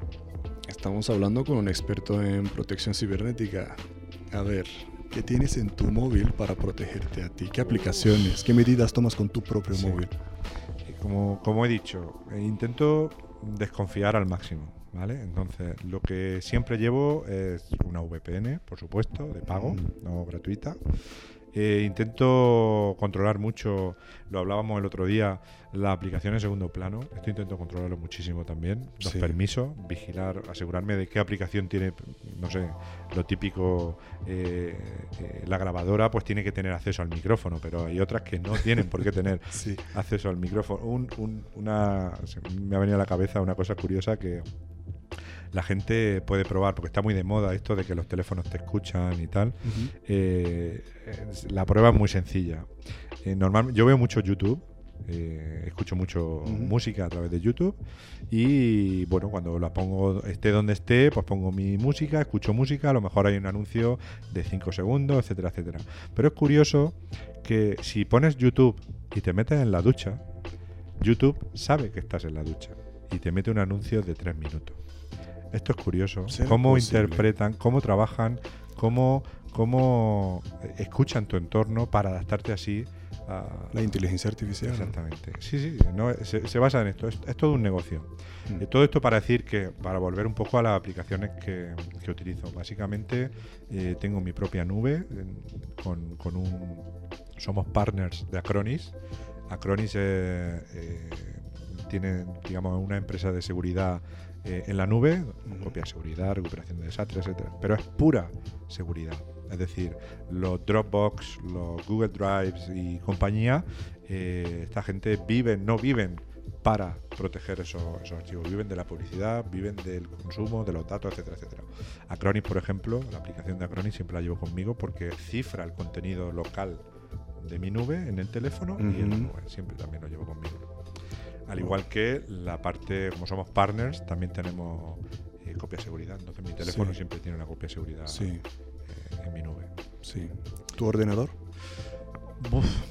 estamos hablando con un experto en protección cibernética. A ver, ¿qué tienes en tu móvil para protegerte a ti? ¿Qué aplicaciones? ¿Qué medidas tomas con tu propio móvil? Como, como he dicho, eh, intento desconfiar al máximo. ¿Vale? Entonces, lo que siempre llevo es una VPN, por supuesto, de pago, mm. no gratuita. Eh, intento controlar mucho, lo hablábamos el otro día, la aplicación en segundo plano. Esto intento controlarlo muchísimo también. Los permisos, vigilar, asegurarme de qué aplicación tiene, no sé, lo típico, eh, eh, la grabadora pues tiene que tener acceso al micrófono, pero hay otras que no tienen por qué tener acceso al micrófono. una, me ha venido a la cabeza una cosa curiosa que la gente puede probar, porque está muy de moda esto de que los teléfonos te escuchan y tal. Eh, la prueba es muy sencilla. Eh, normal, yo veo mucho YouTube. Eh, escucho mucho música a través de YouTube y bueno, cuando la pongo, esté donde esté, pues pongo mi música, escucho música, a lo mejor hay un anuncio de 5 segundos, etcétera, etcétera. Pero es curioso que si pones YouTube y te metes en la ducha, YouTube sabe que estás en la ducha y te mete un anuncio de 3 minutos. Esto es curioso. Cómo interpretan, cómo trabajan, cómo, cómo escuchan tu entorno para adaptarte así a... La inteligencia artificial. Exactamente. Sí, sí, se, basa en esto. Es, todo un negocio. Mm. todo esto para decir que, para volver un poco a las aplicaciones que, utilizo. Básicamente eh, tengo mi propia nube con, con, un... Somos partners de Acronis. Acronis eh, eh, tiene, digamos, una empresa de seguridad eh, en la nube, copia de seguridad, recuperación de desastres, etc. Pero es pura seguridad. Es decir, los Dropbox, los Google Drives y compañía, eh, esta gente vive, no viven para proteger esos, archivos. Viven de la publicidad, viven del consumo, de los datos, etcétera, etcétera. Acronis, por ejemplo, la aplicación de Acronis siempre la llevo conmigo porque cifra el contenido local de mi nube en el teléfono y en la nube. Siempre también lo llevo conmigo. Al igual que la parte, como somos partners, también tenemos eh, copia de seguridad. Entonces mi teléfono siempre tiene una copia de seguridad eh, en mi nube. Sí. ¿Tu ordenador?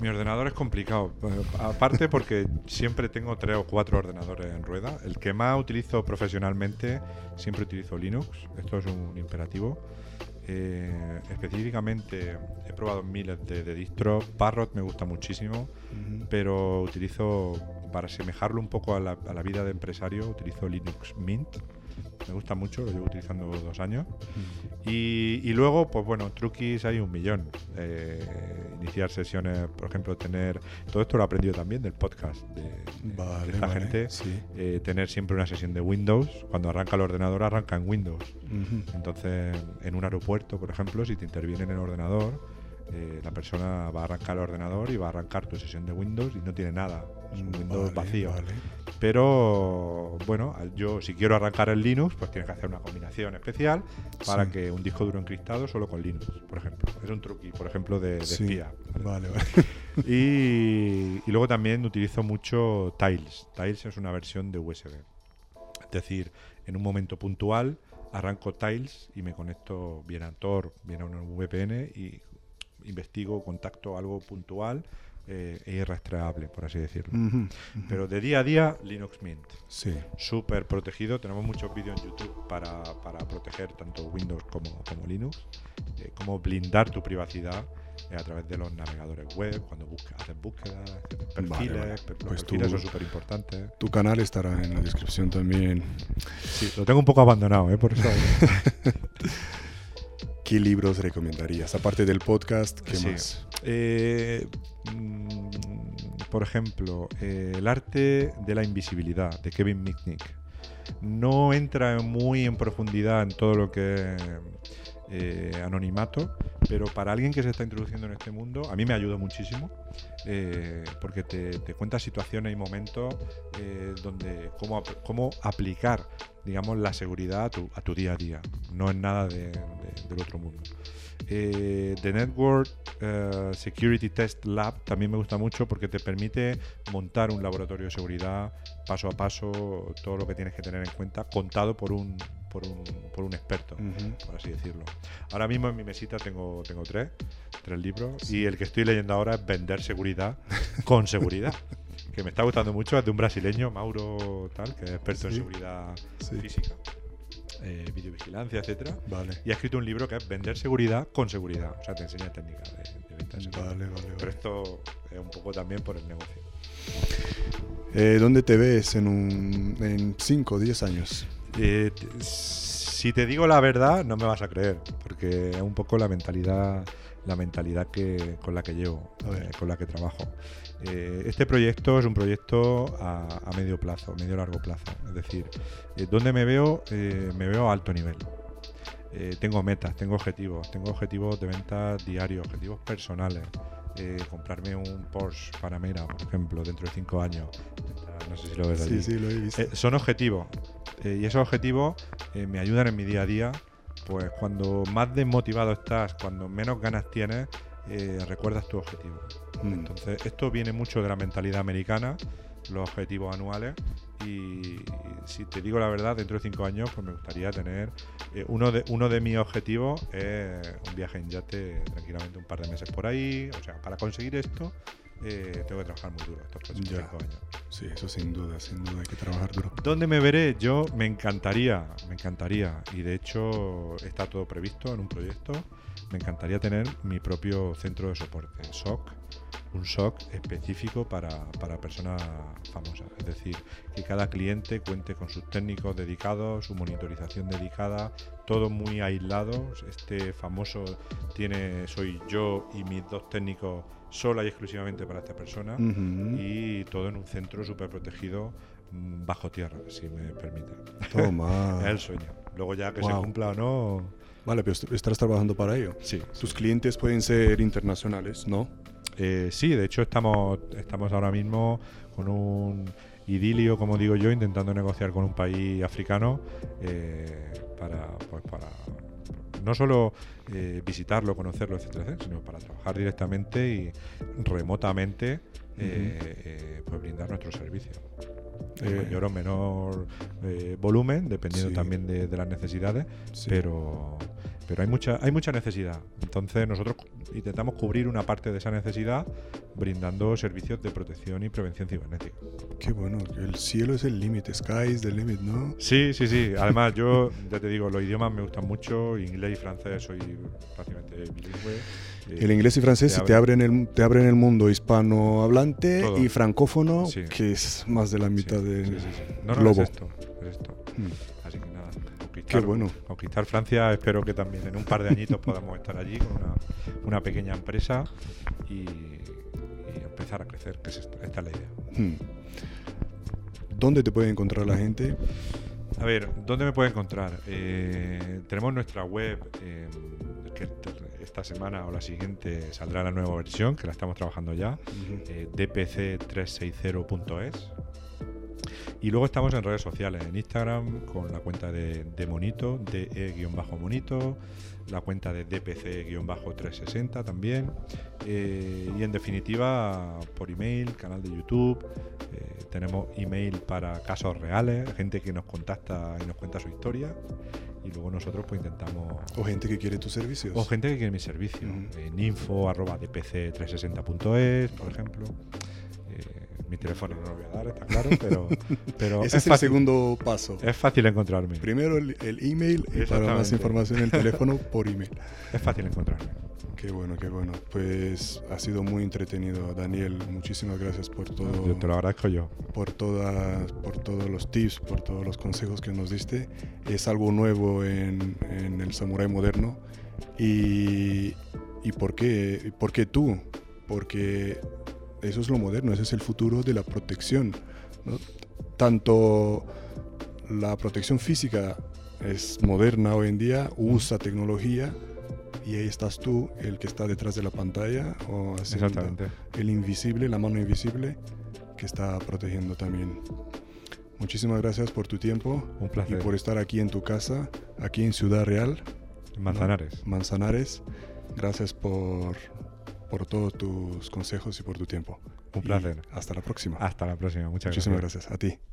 mi ordenador es complicado. Eh, aparte porque siempre tengo tres o cuatro ordenadores en rueda. El que más utilizo profesionalmente, siempre utilizo Linux. Esto es un imperativo. específicamente he probado miles de, de distros. Parrot me gusta muchísimo, pero utilizo para asemejarlo un poco a la, vida de empresario, utilizo Linux Mint. Me gusta mucho, lo llevo utilizando dos años. Y, luego, pues bueno, truquis hay un millón. Eh, iniciar sesiones, por ejemplo, tener. Todo esto lo he aprendido también del podcast de, esta gente. Eh, tener siempre una sesión de Windows. Cuando arranca el ordenador, arranca en Windows. Entonces, en un aeropuerto, por ejemplo, si te interviene en el ordenador, eh, la persona va a arrancar el ordenador y va a arrancar tu sesión de Windows y no tiene nada, es un Windows vacío. Pero bueno, yo si quiero arrancar el Linux, pues tienes que hacer una combinación especial para que un disco duro encriptado solo con Linux, por ejemplo. Es un truqui, por ejemplo, de, espía. Vale, y, y luego también utilizo mucho Tiles. Tiles es una versión de USB. Es decir, en un momento puntual arranco Tiles y me conecto bien a Tor, bien a un VPN y investigo, contacto algo puntual eh, e irrastreable, por así decirlo. Pero de día a día, Linux Mint. Sí. Súper protegido. Tenemos muchos vídeos en YouTube para, proteger tanto Windows como, como Linux. Eh, cómo blindar tu privacidad. es a través de los navegadores web, cuando buscas, haces búsquedas, perfiles, Vale, vale. los Pues perfiles tú- son súper importantes. Tu canal estará en la descripción también. Sí, lo tengo un poco abandonado, ¿eh? por eso. ¿Qué libros recomendarías? Aparte del podcast, ¿qué Sí. más? Eh, mm, por ejemplo, eh, El arte de la invisibilidad de Kevin Mitnick. No entra muy en profundidad en todo lo que es eh, anonimato, pero para alguien que se está introduciendo en este mundo, a mí me ayuda muchísimo, eh, porque te, te cuenta situaciones y momentos eh, donde cómo, cómo aplicar, digamos, la seguridad a tu, a tu día a día. No es nada de- de- del otro mundo. Eh, The Network eh, Security Test Lab también me gusta mucho porque te permite montar un laboratorio de seguridad paso a paso, todo lo que tienes que tener en cuenta, contado por un, por un, por un experto, por así decirlo. Ahora mismo en mi mesita tengo, tengo tres, tres libros y el que estoy leyendo ahora es Vender Seguridad con Seguridad. Que me está gustando mucho, es de un brasileño, Mauro Tal, que es experto en seguridad Sí. física, eh, videovigilancia, etcétera Vale. y ha escrito un libro que es Vender seguridad con seguridad. O sea, te enseña técnicas de, de venta de seguridad. Vale, vale, Pero esto es un poco también por el negocio. Eh, ¿Dónde te ves en un en 5 o 10 años? Eh, si te digo la verdad, no me vas a creer, porque es un poco la mentalidad, la mentalidad que, con la que llevo, eh, con la que trabajo. Eh, este proyecto es un proyecto a, a medio plazo, medio largo plazo. Es decir, eh, ¿dónde me veo? Eh, me veo a alto nivel. Eh, tengo metas, tengo objetivos, tengo objetivos de ventas diarios, objetivos personales. Comprarme un Porsche Panamera, por ejemplo, dentro de cinco años. No sé si lo ves allí. Sí, sí, lo he visto. Son objetivos. y esos objetivos me ayudan en mi día a día. Pues cuando más desmotivado estás, cuando menos ganas tienes, eh, recuerdas tu objetivo. Mm. Entonces, esto viene mucho de la mentalidad americana, los objetivos anuales. Y si te digo la verdad, dentro de cinco años, pues me gustaría tener. eh, uno, de, uno de mis objetivos es un viaje en yate tranquilamente un par de meses por ahí. O sea, para conseguir esto, eh, tengo que trabajar muy duro estos próximos Ya. cinco años. Sí, eso sin duda, sin duda hay que trabajar duro. ¿Dónde me veré? Yo me encantaría, me encantaría, y de hecho está todo previsto en un proyecto, me encantaría tener mi propio centro de soporte, SOC, un SOC específico para, para personas famosas. Es decir, que cada cliente cuente con sus técnicos dedicados, su monitorización dedicada, todo muy aislado. Este famoso tiene, soy yo y mis dos técnicos sola y exclusivamente para esta persona y todo en un centro súper protegido mm, bajo tierra, si me permite. Toma. es el sueño. Luego ya que se cumpla o no... Vale, pero est- estás trabajando para ello. Sí. Tus clientes pueden ser internacionales, ¿no? Eh, sí, de hecho estamos, estamos ahora mismo con un idilio, como digo yo, intentando negociar con un país africano eh, para, pues para no solo eh, visitarlo, conocerlo, etcétera, etcétera, sino para trabajar directamente y remotamente eh, pues brindar nuestros servicios. Eh, mayor o menor eh, volumen, dependiendo Sí. también de, de las necesidades, Sí. pero, pero hay mucha, hay mucha necesidad. Entonces nosotros intentamos cubrir una parte de esa necesidad brindando servicios de protección y prevención cibernética. Qué bueno, el cielo es el límite, sky is the limit, ¿no? Sí, sí, sí. Además, yo ya te digo, los idiomas me gustan mucho, inglés y francés soy prácticamente bilingüe. El inglés y francés te te abren el, te abren el mundo hispanohablante Todo. y francófono, Sí. que es más de la mitad del sí, sí, sí. No, no, globo. es esto, es esto. Mm. Conquistar, Qué bueno. conquistar Francia, espero que también en un par de añitos podamos estar allí con una, una pequeña empresa y, y empezar a crecer, que es esta, esta es la idea. Hmm. ¿Dónde te puede encontrar la gente? A ver, ¿dónde me puede encontrar? Eh, tenemos nuestra web, eh, que esta semana o la siguiente saldrá la nueva versión, que la estamos trabajando ya, eh, dpc360.es. Y luego estamos en redes sociales, en Instagram con la cuenta de, de Monito, de E-Monito, la cuenta de DPC-360 también. eh, y en definitiva, por email, canal de YouTube. eh, tenemos email para casos reales, gente que nos contacta y nos cuenta su historia. Y luego nosotros pues intentamos... O gente que quiere tus servicios. O gente que quiere mi servicio. Ujú. En info arroba dpc360.es, por ejemplo. Mi teléfono no lo voy a dar, está claro, pero, pero Ese es, el segundo paso. Es fácil encontrarme. Primero el, email y para más información el teléfono por email. Es fácil encontrarme. Qué bueno, qué bueno. Pues ha sido muy entretenido, Daniel. Muchísimas gracias por todo. Yo te lo agradezco yo. Por, todas, por todos los tips, por todos los consejos que nos diste. Es algo nuevo en, en el samurái moderno. Y, y por, qué, por qué tú? Porque eso es lo moderno, ese es el futuro de la protección. Tanto la protección física es moderna hoy en día, usa tecnología y ahí estás tú, el que está detrás de la pantalla o Exactamente. el invisible, la mano invisible que está protegiendo también. Muchísimas gracias por tu tiempo Un placer. y por estar aquí en tu casa, aquí en Ciudad Real. Manzanares. Manzanares. Gracias por por todos tus consejos y por tu tiempo. Un placer. hasta la próxima. Hasta la próxima. Muchas Muchísimas gracias. gracias. A ti.